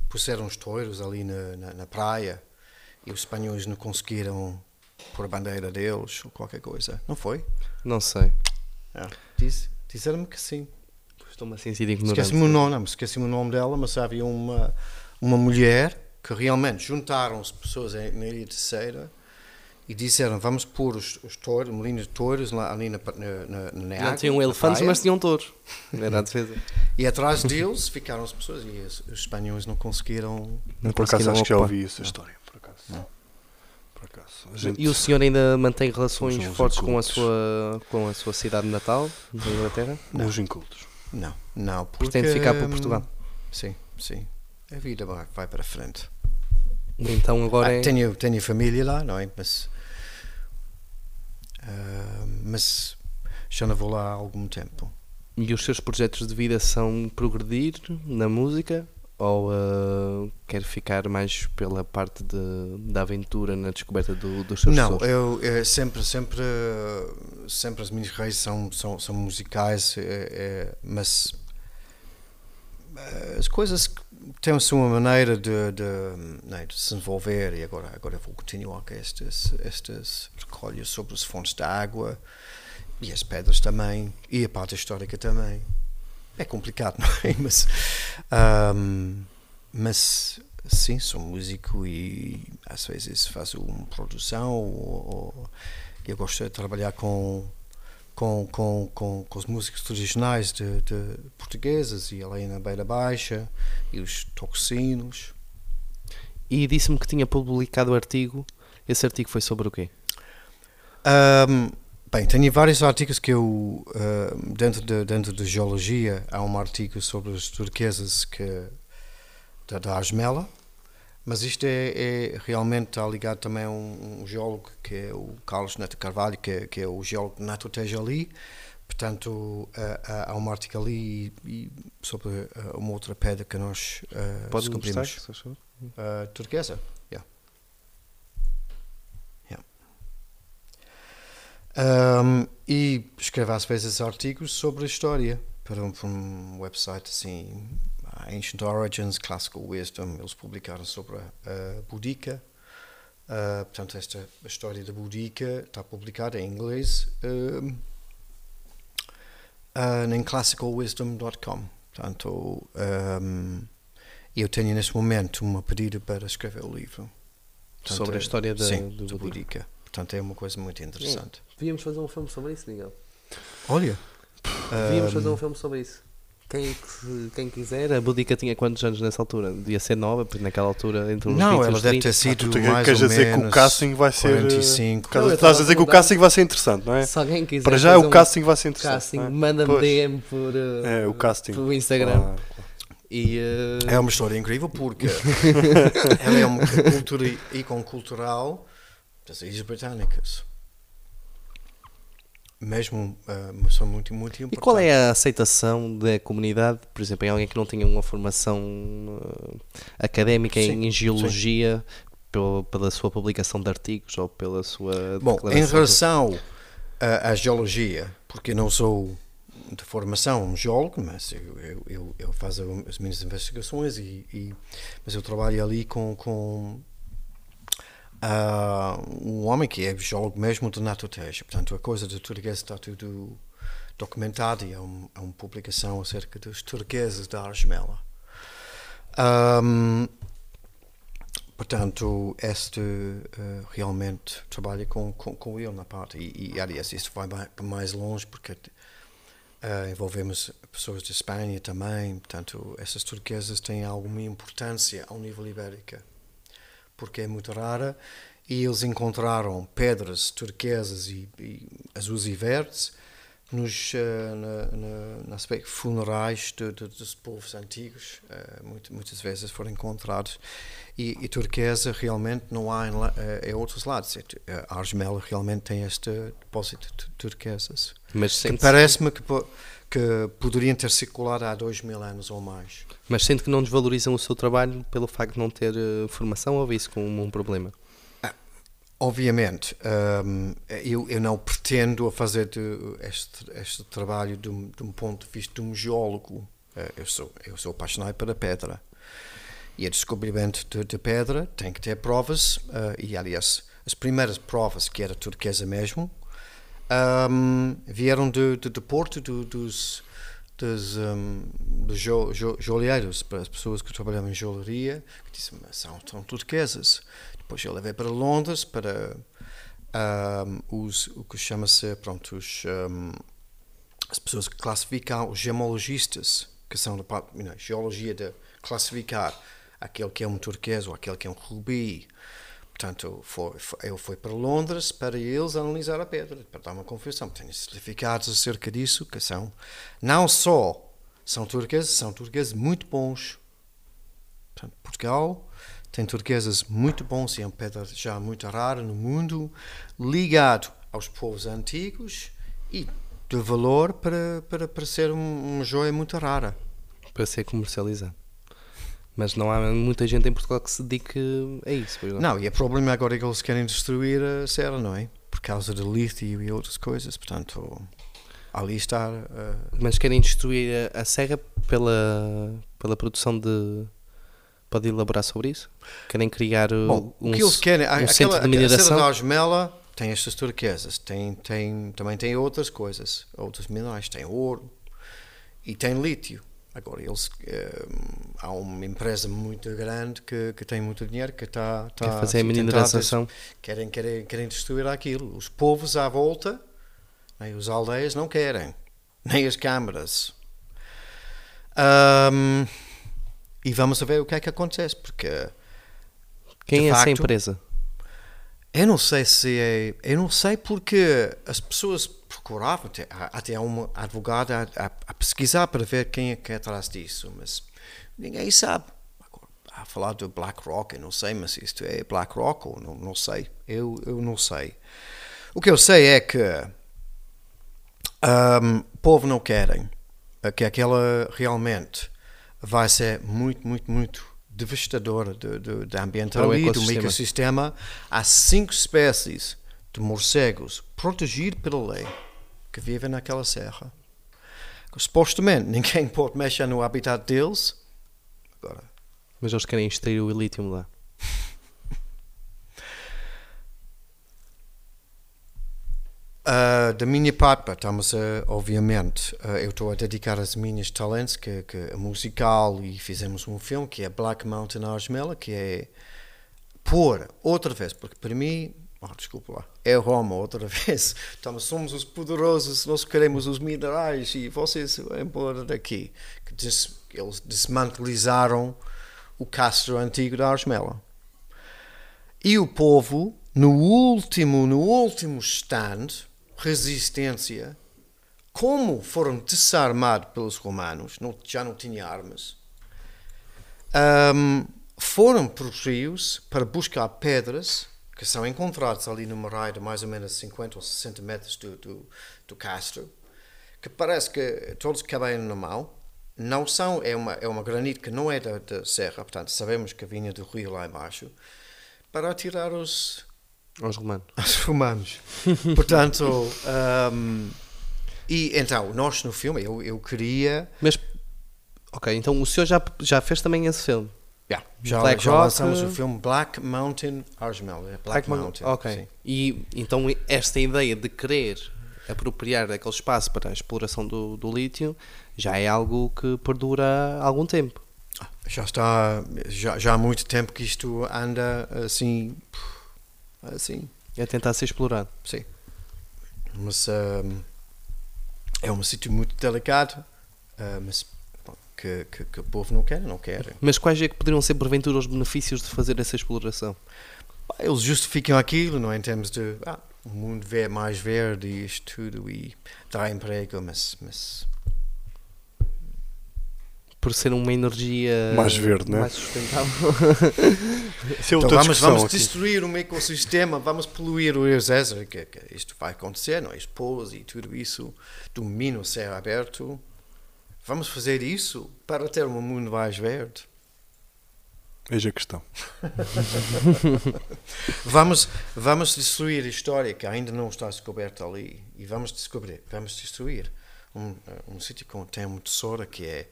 puseram os touros ali na, na, na praia e os espanhóis não conseguiram pôr a bandeira deles ou qualquer coisa. Não foi? Não sei. É. Diz, disseram-me que sim. Estou-me assim sido ignorante. Esqueci-me o nome, não, esqueci-me o nome dela, mas havia uma, uma mulher que realmente juntaram-se pessoas em- na Ilha Terceira e disseram vamos pôr os, os touros, uma linha de touros lá, ali na, na, na, na Não água, tinham elefantes, mas tinham touros. Era a defesa. E atrás deles ficaram as pessoas e os, os espanhóis não conseguiram. Não por acaso acho que já ouvi essa história. Por acaso. Por acaso. A gente- E o senhor ainda mantém relações fortes com a, sua, com a sua cidade natal, da Inglaterra? Uns incultos. Não, não. Porque, Pretende ficar por hum, Portugal. Sim, sim. A vida vai, vai para a frente. Então agora Ah, é... tenho, tenho família lá, não é? Mas, ah, mas já não vou lá há algum tempo. E os seus projetos de vida são progredir na música? Ou ah, quer ficar mais pela parte de, da aventura na descoberta do, dos seus Não, eu, eh, sempre, sempre, sempre as minhas raízes são, são, são musicais, eh, eh, mas as coisas têm a sua maneira de, de, né, de se envolver e agora, agora vou continuar com estas, estas recolhas sobre as fontes de água e as pedras também, e a parte histórica também. É complicado, não é? Mas, ahm, mas sim, sou músico e às vezes faço uma produção. Ou, ou- eu gosto de trabalhar com, com, com, com, com os músicos tradicionais de, de portugueses e além na Beira Baixa e os tocosinos. E disse-me que tinha publicado o artigo. Esse artigo foi sobre o quê? Ahm, bem, tenho vários artigos que eu, ahm, dentro de, dentro de geologia, há um artigo sobre as turquesas que, da, da Asmela, mas isto é, é realmente está ligado também a um, um geólogo que é o Carlos Neto Carvalho, que, é- que é o geólogo Nato Teja ali. Portanto, ah, ah, há um artigo ali e, e sobre ah, uma outra pedra que nós ah, Pode descobrimos. favor? Uh, turquesa, yeah. Yeah. Um, e escrevo às vezes artigos sobre a história para um, para um website assim, Ancient Origins, Classical Wisdom. Eles publicaram sobre a, a Boudica. Uh, portanto, esta a história da Boudica está publicada em inglês um, uh, em classicalwisdom.com. Portanto, um, eu tenho neste momento uma pedido para escrever o livro. Portanto, sobre a é- história da, sim. Boudica. Portanto, é uma coisa muito interessante. Devíamos fazer um filme sobre isso, Miguel. Olha, Devíamos um, fazer um filme sobre isso. Quem, que- quem quiser, a Budica tinha quantos anos nessa altura? Devia ser nova, porque naquela altura, entre os Não, 20 e ela deve 30. ter sido Tu mais queres ou dizer que o menos casting vai ser. eh, 45. Estás Não, estás a dizer que o casting vai ser interessante, não é? Se alguém quiser Para já fazer o um casting vai ser interessante. casting, é? manda-me Pois. DM por, uh, É, o casting. por Instagram. Claro, E, uh, É uma história incrível porque ela é uma cultura ícone cultural das Ilhas Britânicas. Mesmo ah, pessoa muito, muito importante. E qual é a aceitação da comunidade, por exemplo, em alguém que não tenha uma formação uh, académica Sim, em geologia, pela, pela sua publicação de artigos ou pela sua Bom, em de- relação à, à geologia, porque eu não sou de formação um geólogo, mas eu, eu, eu, eu faço as minhas investigações e, e- mas eu trabalho ali com, com ah, um homem que é geólogo mesmo de Natoteja. Portanto, a coisa do turquesa está tudo documentado e há, um- há uma publicação acerca dos turqueses da Argemela. Ahm, Portanto, este eh, realmente trabalha com, com, com ele na parte. E, e aliás, isso vai mais longe porque eh, envolvemos pessoas de Espanha também. Portanto, essas turquesas têm alguma importância ao nível ibérico porque é muito rara. E eles encontraram pedras turquesas e, e azuis e verdes nos eh, na, na, funerais de, de, dos povos antigos, eh, muito, muitas vezes foram encontrados. E, e turquesa realmente não há em, la- eh, em outros lados. É A Argemela realmente tem este depósito de tu- turquesas. Mas Parece-me que, que poderiam ter circulado há dois mil anos ou mais. mas sente que não desvalorizam o seu trabalho pelo facto de não ter uh, formação ou vê isso como um problema? Obviamente, hum, eu, eu não pretendo fazer este, este trabalho de um, de um ponto de vista de um geólogo. Eh, Eu sou, eu sou apaixonado pela pedra. E o descobrimento de, de pedra tem que ter provas. eh, e, aliás, as primeiras provas, que era turquesa mesmo, hum, vieram de, de, de Porto, do- dos, dos, hum, dos jo, jo, joalheiros, para as pessoas que trabalhavam em joalheria, que "Mas são, são turquesas. Depois eu levei para Londres para ahm, os, o que chama-se, pronto, os, ahm, as pessoas que classificam, os gemologistas, que são da parte, you know, geologia de classificar aquele que é um turquesa ou aquele que é um rubi. Portanto, foi, foi- eu fui para Londres para eles analisar a pedra, para dar uma confissão. Tenho certificados acerca disso, que são, não só são turqueses, são turqueses muito bons. Portanto, Portugal tem turquesas muito bons e é uma pedra já muito rara no mundo, ligado aos povos antigos e de valor para, para, para ser um- uma joia muito rara. Para ser comercializado. Mas não há muita gente em Portugal que se dedique a isso. pois não? Não, e o problema agora é que eles querem destruir a serra, não é? Por causa de lítio e outras coisas, portanto, ali está. uh, Mas querem destruir a, a serra pela, pela produção de. Pode elaborar sobre isso? Querem criar uh, Bom, um, o que eles querem, um aquela, centro de a mineração? da Osmela tem estas turquesas, tem, tem, também tem outras coisas, outros minerais, tem ouro e tem lítio. Agora, eles, eh, há uma empresa muito grande que, que tem muito dinheiro que está Quer tá, fazer a mineralização. querem, querem, querem destruir aquilo. Os povos à volta, nem os aldeias não querem, nem as câmaras. Ahm, e vamos ver o que é que acontece, porque Quem é essa facto, empresa? Eu não sei se é. Eu não sei porque as pessoas procuravam, até, até uma advogada a, a- a pesquisar para ver quem é que é atrás disso, mas ninguém sabe. A falar do BlackRock, eu não sei, mas isto é BlackRock ou não, não sei. Eu, eu não sei. O que eu sei é que ahm, o povo não querem eh, que aquela realmente vai ser muito, muito, muito devastadora do, o ali, do ecossistema. Há cinco espécies de morcegos protegidos pela lei que vivem naquela serra. Supostamente ninguém pode mexer no habitat deles. Agora, Mas eles querem extrair o lítio lá. Ah, da minha parte, estamos a, obviamente, ah, eu estou a dedicar as minhas talentos, que, que é musical, e fizemos um filme que é Black Mountain Argemela, que é pôr outra vez, porque para mim, oh, desculpa lá, é Roma outra vez. Estamos, somos os poderosos, nós queremos os minerais e vocês vão embora daqui. Que des- eles desmantelizaram o castro antigo da Argemela. E o povo, no último, no último stand, resistência, como foram desarmados pelos romanos, não, já não tinha armas, ahm, foram para os rios para buscar pedras que são encontradas ali numa raia de mais ou menos 50 ou 60 metros do, do, do castro, que parece que todos cabem na mão. Não são, é uma, é uma granito que não é da, da serra, portanto sabemos que vinha do rio lá embaixo, para atirar os, Aos romanos. aos romanos. Portanto, ahm, e então, nós no filme, eu, eu queria. Mas, ok, então o senhor já, já fez também esse filme? Yeah, já, Black já Rock, lançamos o filme Black Mountain Argemel. é Black, Black Mo- Mountain. Ok. sim. E então esta ideia de querer apropriar aquele espaço para a exploração do, do lítio já é algo que perdura há algum tempo. Já está. Já, já há muito tempo que isto anda assim. Assim. É tentar ser explorado. Sim. Mas ahm, é um sítio muito delicado. ah, mas que, que, que o povo não quer, não quer. Mas quais é que poderiam ser porventura os benefícios de fazer essa exploração? Eles justificam aquilo, não é? Em termos de ah, o mundo ver mais verde e isto tudo e dá emprego, mas, mas Por ser uma energia Mais verde, né? mais sustentável. Isso é então outra vamos, vamos aqui. destruir um ecossistema, vamos poluir o Rio César, que, que isto vai acontecer, não é? As pôs e tudo isso, domina o céu aberto. Vamos fazer isso para ter um mundo mais verde. Eis a questão. Vamos, vamos destruir a história que ainda não está descoberta ali e vamos descobrir, vamos destruir um, um sítio que tem um tesouro que é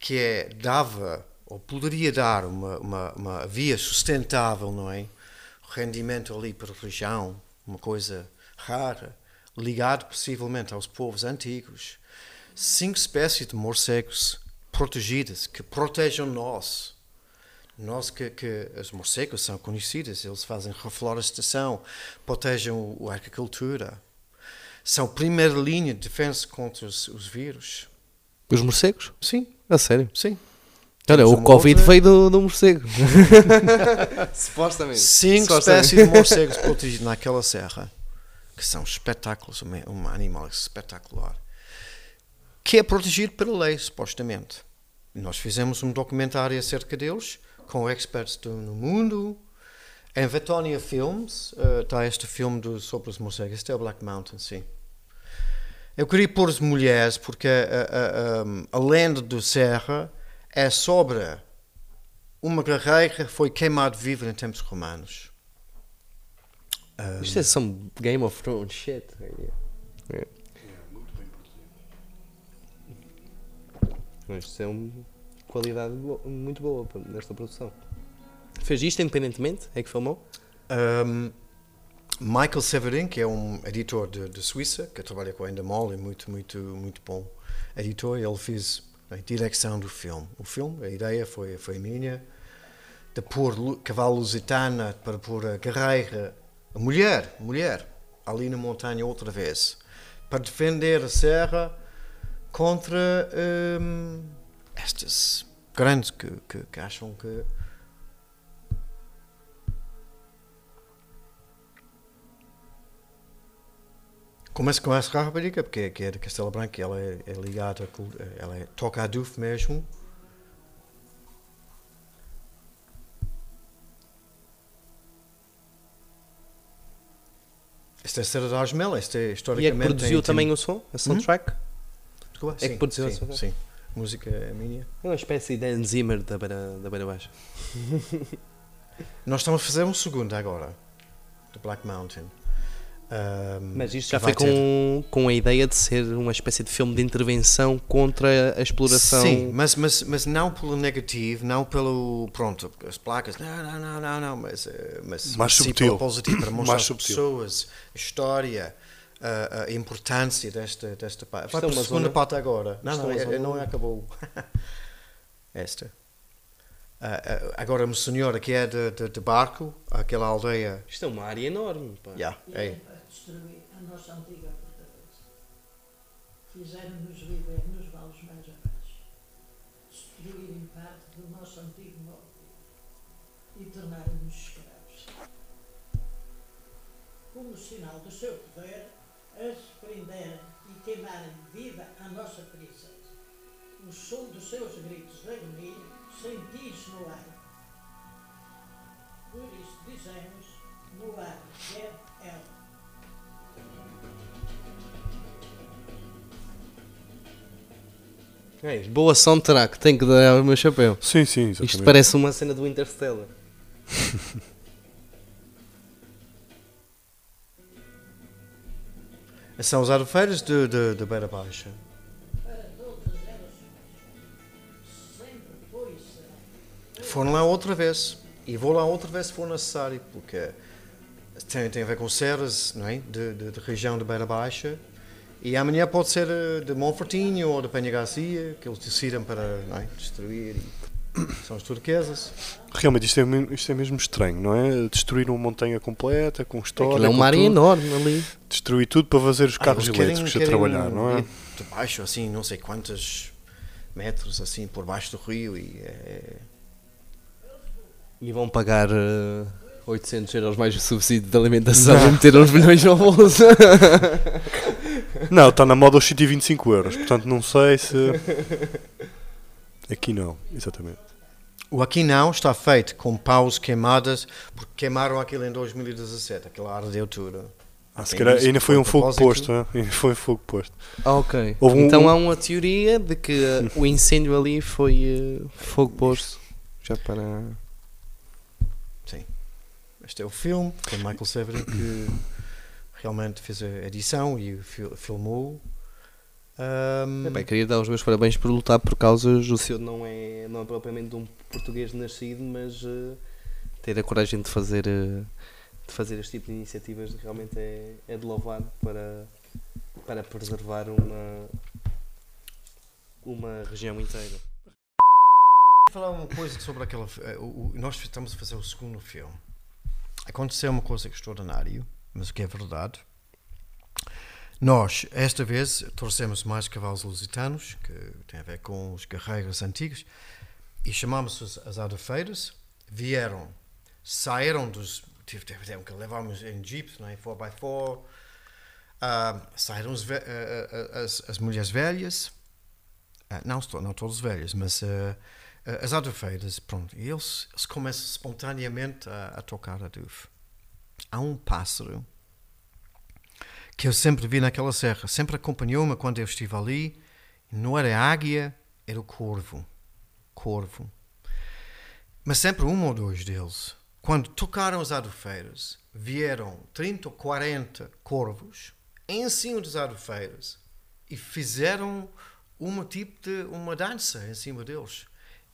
que é dava ou poderia dar uma, uma, uma via sustentável, não é? Rendimento ali para a região, uma coisa rara, ligado possivelmente aos povos antigos. Cinco espécies de morcegos protegidas que protejam nós. Nós que, que os morcegos são conhecidos, eles fazem reflorestação, protegem o- a agricultura. São primeira linha de defesa contra os, os vírus. Os morcegos? Sim, A sério? sim. Olha, Temos o Covid outra- veio do, do morcego. Supostamente. Cinco Supostamente. espécies de morcegos protegidos naquela serra, que são espetáculos, um, um animal espetacular, que é protegido pela lei, supostamente. Nós fizemos um documentário acerca deles, com experts do, no mundo. Em Vetonia Films eh, está este filme do, sobre os morcegos, este é o Black Mountain, sim. Eu queria pôr as mulheres, porque a, a, a, a lenda do Serra é sobre uma guerreira que foi queimada viva em tempos romanos. Ah, Isto é some Game of Thrones shit. É. Mas Isto é uma qualidade bo- muito boa nesta produção. Fez isto independentemente? É que filmou? Um, Michael Severin, que é um editor de, de Suíça, que trabalha com a Endemol, é muito, muito, muito bom editor, ele fez a direção do filme. O filme, a ideia foi, foi minha, de pôr cavalo lusitana para pôr a guerreira, a mulher, mulher, ali na montanha outra vez, para defender a serra contra hum, estas grandes que, que, que acham que Começa com essa rapariga, porque é- que é de Castelo Branco, ela é, é ligada, a ela é, toca a duf mesmo. Esta é a Serra da Asmela, esta é E é que historicamente... produziu tem- também tem- o som, a soundtrack? Desculpa, é que sim, produziu a sim, soundtrack? sim. Música é minha. É uma espécie de Hans Zimmer da beira, da beira baixa. Nós estamos a fazer um segundo agora, do Black Mountain. Mas isto já foi com, com a ideia de ser uma espécie de filme de intervenção contra a exploração. Sim, mas, mas, mas não pelo negativo, não pelo. Pronto, as placas, não, não, não, não, não mas, eh, mas Mais sim subtil. pelo positivo, para mostrar Mais subtil. pessoas a história, a, a importância desta, desta parte. Vai é para a uma segunda zona- parte agora. Não, Isto não, é é- zona- não acabou. Esta. Ah, agora, uma senhora que é de, de, de barco, aquela aldeia. Isto é uma área enorme. Pá. Yeah, E é. Destruir a nossa antiga fortaleza. Fizeram-nos viver nos vales mais abaixo. Destruírem parte do nosso antigo modo e tornaram-nos escravos. Como sinal do seu poder, as prenderam e queimaram viva a nossa princesa. O som dos seus gritos de agonia sentia-se no ar. Por isso dizemos, no ar, é ela. É, boa soundtrack, tem que dar o meu chapéu. Sim, sim, exatamente. Isto parece uma cena do Interstellar. São os arfeiros de, de, de Beira Baixa. para todas elas sempre foi será. Foram lá outra vez. E vou lá outra vez se for necessário, porque tem, tem a ver com serras não é? de, de, de região de Beira Baixa. E amanhã pode ser eh, de Monfortinho ou de Penha Garcia, que eles decidam para não é? destruir. E são as turquesas. Realmente, isto é, isto é mesmo estranho, não é? Destruir uma montanha completa, com história. Aquilo é área tudo. enorme ali. Destruir tudo para fazer os Ah, carros elétricos a trabalhar, não é? De baixo, assim, não sei quantos metros, assim, por baixo do rio. E é, E vão pagar eh, 800 euros mais o subsídio de alimentação e meter uns milhões no bolso. Não, está na moda os 125 euros, portanto não sei se. Aqui não, exatamente. O aqui não está feito com paus queimadas, porque queimaram aquilo em 2017, aquela ardeu tudo. Ah, se calhar ainda foi um fogo posto, é? ainda foi um fogo posto. Ah, ok. Houve um- então um- há uma teoria de que eh, o incêndio ali foi eh, fogo posto. Já para. Este é o filme, com Michael Severin, que realmente fez a edição e fil- filmou. Ahm, É bem, queria dar os meus parabéns por lutar por causas. O senhor não é, não é propriamente um português nascido, mas eh, ter a coragem de fazer, eh, de fazer este tipo de iniciativas realmente é, é de louvar para, para preservar uma, uma região inteira. falar uma coisa sobre aquela. eh, o- o- nós estamos a fazer o segundo filme. Aconteceu uma coisa extraordinária, mas o que é verdade. Nós, esta vez, trouxemos mais cavalos lusitanos, que tem a ver com os guerreiros antigos, e chamamos as, as adafeiras. Vieram, saíram dos. tive- Tiveram que levarmos em jeeps, não é? 4x4. ah, saíram ah, ah, ah, as, as mulheres velhas, ah, não, não todas velhas, mas as adufeiras, pronto, eles, eles começam espontaneamente a, a tocar a duf. Há um pássaro que eu sempre vi naquela serra, sempre acompanhou-me quando eu estive ali, não era águia, era o corvo. Corvo. Mas sempre um ou dois deles, quando tocaram as adufeiras, vieram 30 ou 40 corvos em cima das adufeiras e fizeram uma tipo de uma dança em cima deles.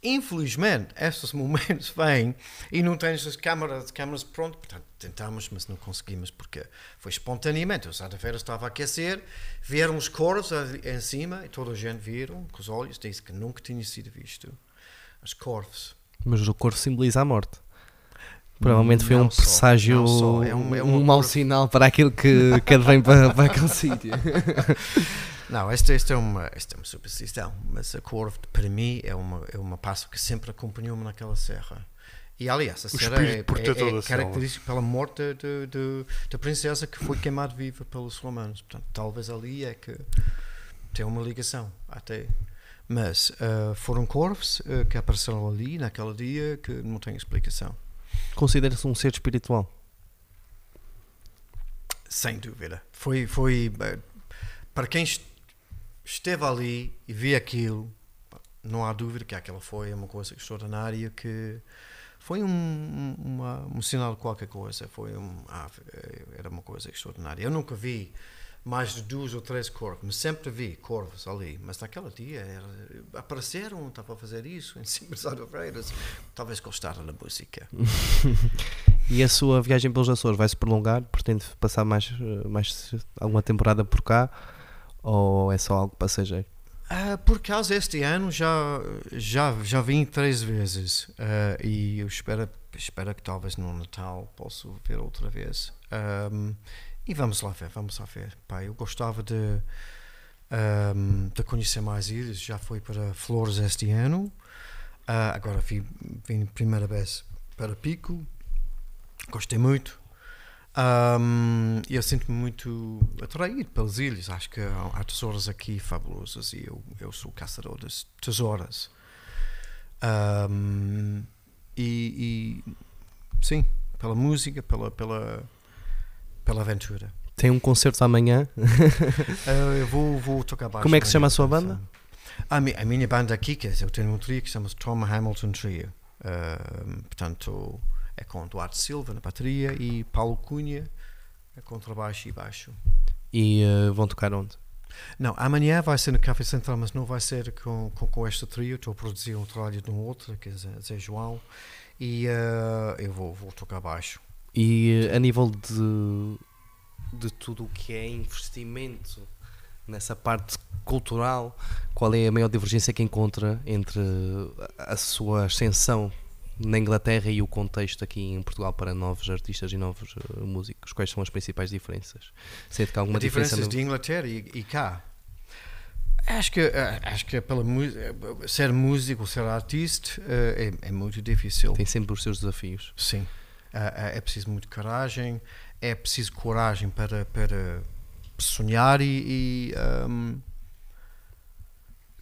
Infelizmente, estes momentos vêm e não tens as câmaras, câmaras prontas. Portanto, tentamos, mas não conseguimos porque foi espontaneamente. O Santa Feira estava a aquecer, vieram os coros ali em cima e toda a gente viram com os olhos, disse que nunca tinha sido visto. As corvos. Mas o corvo simboliza a morte. Provavelmente foi Não um só, presságio, só. É um- é um mau sinal para aquilo que, que advém para, para aquele sítio. Não, esta, esta, é uma, esta é uma superstição, mas a corvo, para mim, é uma, é uma passo que sempre acompanhou-me naquela serra. E aliás, a serra é, é, é característica pela morte da princesa que foi queimada viva pelos romanos. Portanto, talvez ali é que tem uma ligação até. Mas ah, foram corvos ah, que apareceram ali naquele dia que não tem explicação. Considera-se um ser espiritual. Sem dúvida. Foi, foi eh, para quem est- esteve ali e viu aquilo, não há dúvida que aquela foi uma coisa extraordinária que foi um, um- uma, um sinal de qualquer coisa. Foi um, ah, era uma coisa extraordinária. Eu nunca vi mais de duas ou três corvos, sempre vi corvos ali. Mas naquele dia era- apareceram, estava a fazer isso em cima das Alfreiras. Talvez gostaram da música. E a sua viagem pelos Açores vai se prolongar? Pretende passar mais, eh, mais alguma temporada por cá? Ou é só algo passageiro? Ah, por causa este ano já já já vim três vezes. Ah, e eu espero espero que talvez no Natal possa ver outra vez. Ahm, e vamos lá ver vamos lá ver. Pá, eu gostava de ahm, de conhecer mais ilhas. Já fui para Flores este ano. Ah, agora vim, vim primeira vez para Pico. Gostei muito Ahm, eu sinto-me muito atraído pelas ilhas. Acho que há, tesouros aqui fabulosos e eu, eu sou caçador das tesouras. Ahm, e, e, sim, pela música, pela, pela, pela aventura. Tem um concerto amanhã. Ah, eu vou, vou tocar baixo. Como é que se chama a sua banda? A, mi- a minha banda aqui, dizer, eu tenho um trio que se chama Tom Hamilton Trio. Ahm, portanto, é com Duarte Silva na bateria e Paulo Cunha a contrabaixo e baixo. E eh, vão tocar onde? Não, amanhã vai ser no Café Central, mas não vai ser com, com, com este trio. Estou a produzir um trabalho de um outro, que é Zé, João, e eh, eu vou, vou tocar baixo. E eh, a nível de, de tudo o que é investimento nessa parte cultural, qual é a maior divergência que encontra entre a sua ascensão na Inglaterra e o contexto aqui em Portugal para novos artistas e novos eh, músicos? Quais são as principais diferenças? Sente que há alguma diferença? diferenças no- de Inglaterra e, e cá. Acho que, eh, acho que pela eh, ser músico, ser artista, é, é muito difícil. Tem sempre os seus desafios. Sim. É preciso muito coragem, é preciso coragem para, para sonhar e, e, ahm,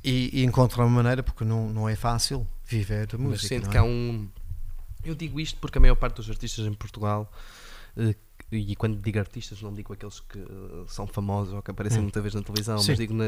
e- e encontrar uma maneira, porque não, não é fácil viver da Mas música. não que é? há um. Eu digo isto porque a maior parte dos artistas em Portugal, eh, e quando digo artistas, não digo aqueles que eh, são famosos ou que aparecem Hum. muita vez na televisão, Sim. mas digo na-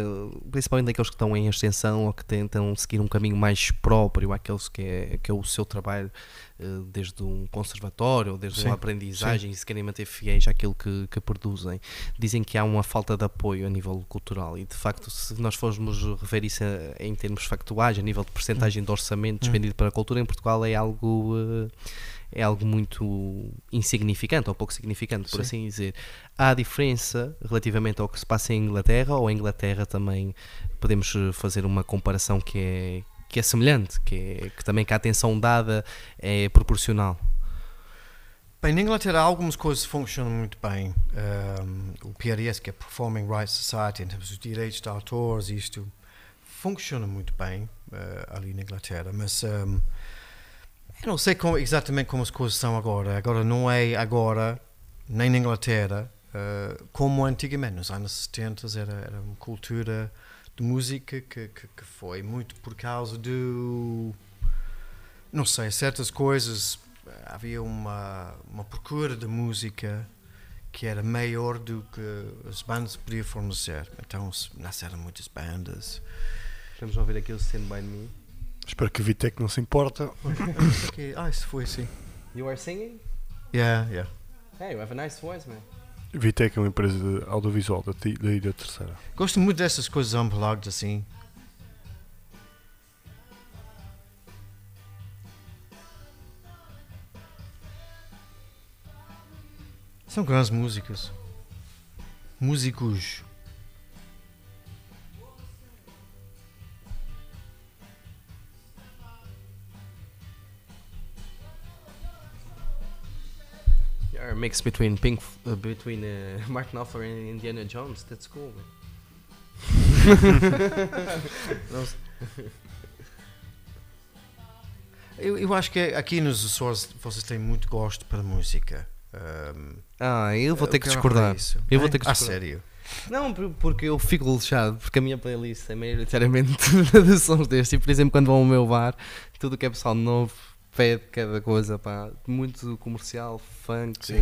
principalmente aqueles que estão em ascensão ou que tentam seguir um caminho mais próprio, aqueles que é, que é o seu trabalho, eh, desde um conservatório ou desde Sim, uma aprendizagem, e se querem manter fiéis àquilo que, que produzem. Dizem que há uma falta de apoio a nível cultural e de facto, se nós formos rever isso eh, em termos factuais, a nível de percentagem de orçamento Hum. despendido para a cultura em Portugal, é algo. eh, é algo muito insignificante ou pouco significante, por Sim. assim dizer. Há diferença relativamente ao que se passa em Inglaterra ou em Inglaterra também podemos eh, fazer uma comparação que é, que é semelhante, que, é, que também que a atenção dada é proporcional. Bem, na Inglaterra algumas coisas funcionam muito bem. Ahm, o PRS, que é Performing Rights Society, em termos dos direitos de autores, isto funciona muito bem eh, ali na Inglaterra, mas ahm, eu não sei como- exatamente como as coisas são agora. Agora não é agora, nem na Inglaterra, eh, como antigamente. Nos anos 70 era, era uma cultura de música que, que, que foi muito por causa do. Não sei, certas coisas. Havia uma, uma procura de música que era maior do que as bandas podiam fornecer. Então nasceram muitas bandas. Vamos ouvir aqui o Stand By Me. Espero que o não se importa. É, ah, isso foi assim. You are singing? Yeah, yeah. Hey, you have a nice voice, man. Vitek é uma empresa de audiovisual da, da Ilha Terceira. Gosto muito dessas coisas unplugged assim. São grandes músicas. Músicos. A mix between Pink, uh, between uh, Mark Knopfler and Indiana Jones. That's cool. Eu, eu acho que aqui nos Açores vocês têm muito gosto para música. Ahm, ah, eu vou ter que quero discordar. para isso. Eu vou É? ter que Ah, discordar. sério? Não, por- porque eu fico lixado, porque a minha playlist é maioritariamente de sons destes. E, por exemplo, quando vão ao meu bar, tudo que é pessoal novo pede cada coisa, pá. Muito comercial, funk,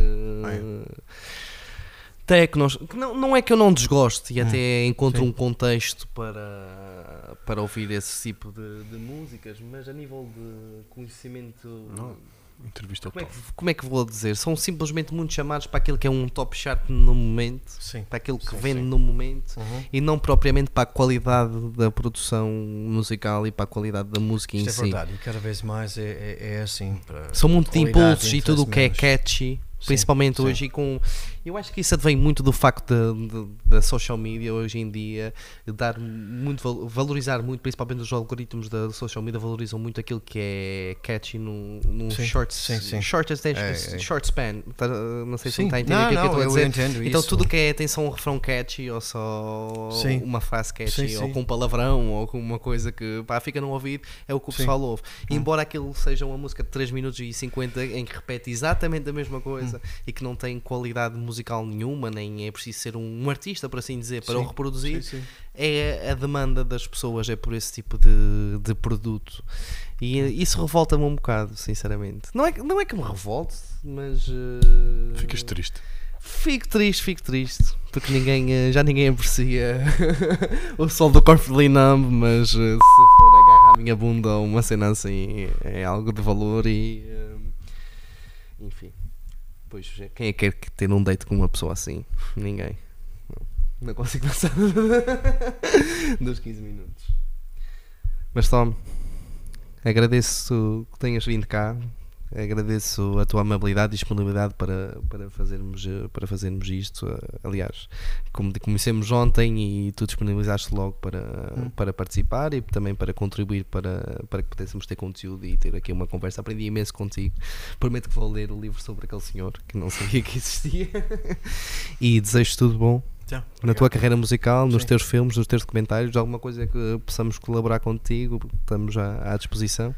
tecnos. que Não, não é que eu não desgoste e Hum, até encontro sim. um contexto para, para ouvir esse tipo de, de músicas, mas a nível de conhecimento. Não. Entrevista ao Como é, top. que, como é que vou dizer? São simplesmente muito chamados para aquilo que é um top chart no momento, Sim. para aquilo que Sim, vende sim. no momento Uhum. e não propriamente para a qualidade da produção musical e para a qualidade da música Isto em é si. verdade, e cada vez mais é, é, é assim. São muito de impulsos e tudo o que é catchy, principalmente sim. hoje e com. Eu acho que isso advém muito do facto da- social media hoje em dia dar muito val- valorizar muito, principalmente os algoritmos da social media valorizam muito aquilo que é catchy num, num Sim, short, sim, sim. short, attention- É, é. short span. Tá- Não sei se Sim. está a entender não, aquilo que eu não, estou a eu dizer. entendo Então isso. tudo que é tem só um refrão catchy ou só Sim. uma frase catchy Sim, ou sim. com um palavrão ou com uma coisa que pá, fica no ouvido é o que o Sim. pessoal ouve. Hum. Embora aquilo seja uma música de 3 minutos e 50 em que repete exatamente a mesma coisa Hum. e que não tem qualidade musical nenhuma, nem é preciso ser um artista para assim dizer, para o Sim, reproduzir, Sim, sim. é a demanda das pessoas, é por esse tipo de, de produto. E eh, isso revolta-me um bocado, sinceramente. Não é, que- não é que me revolte, mas. eh, Ficas triste. Fico triste, fico triste, porque ninguém, eh, já ninguém aprecia o sol do Corfley Numb, mas eh, se for agarrar a minha bunda ou uma cena assim, é algo de valor e. enfim. Pois, quem é que quer ter um date com uma pessoa assim? Ninguém. Não, não consigo passar dos 15 minutos. Mas Tom, agradeço que tenhas vindo cá. Agradeço a tua amabilidade e disponibilidade para, para, fazermos, para fazermos isto. Aliás, como te conhecemos ontem e tu disponibilizaste logo para, Hum. para participar e também para contribuir para, para que pudéssemos ter conteúdo e ter aqui uma conversa. Aprendi imenso contigo. Prometo que vou ler o livro sobre aquele senhor que não sabia que existia. e desejo tudo bom Tá, na tua carreira musical, nos Sim. teus filmes, nos teus documentários, alguma coisa que possamos colaborar contigo, estamos já à disposição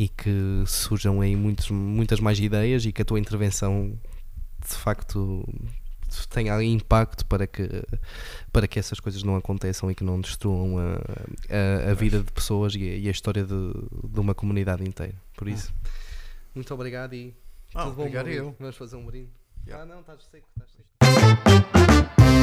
e que surjam aí muitos, muitas mais ideias e que a tua intervenção de facto tenha impacto para que, para que essas coisas não aconteçam e que não destruam a, a, a vida de pessoas e a, e a história de, de uma comunidade inteira. Por isso, muito obrigado e Ah, tudo bom. obrigado eu. Vamos fazer um brinde. Yeah. Ah, não, estás seco, estás seco.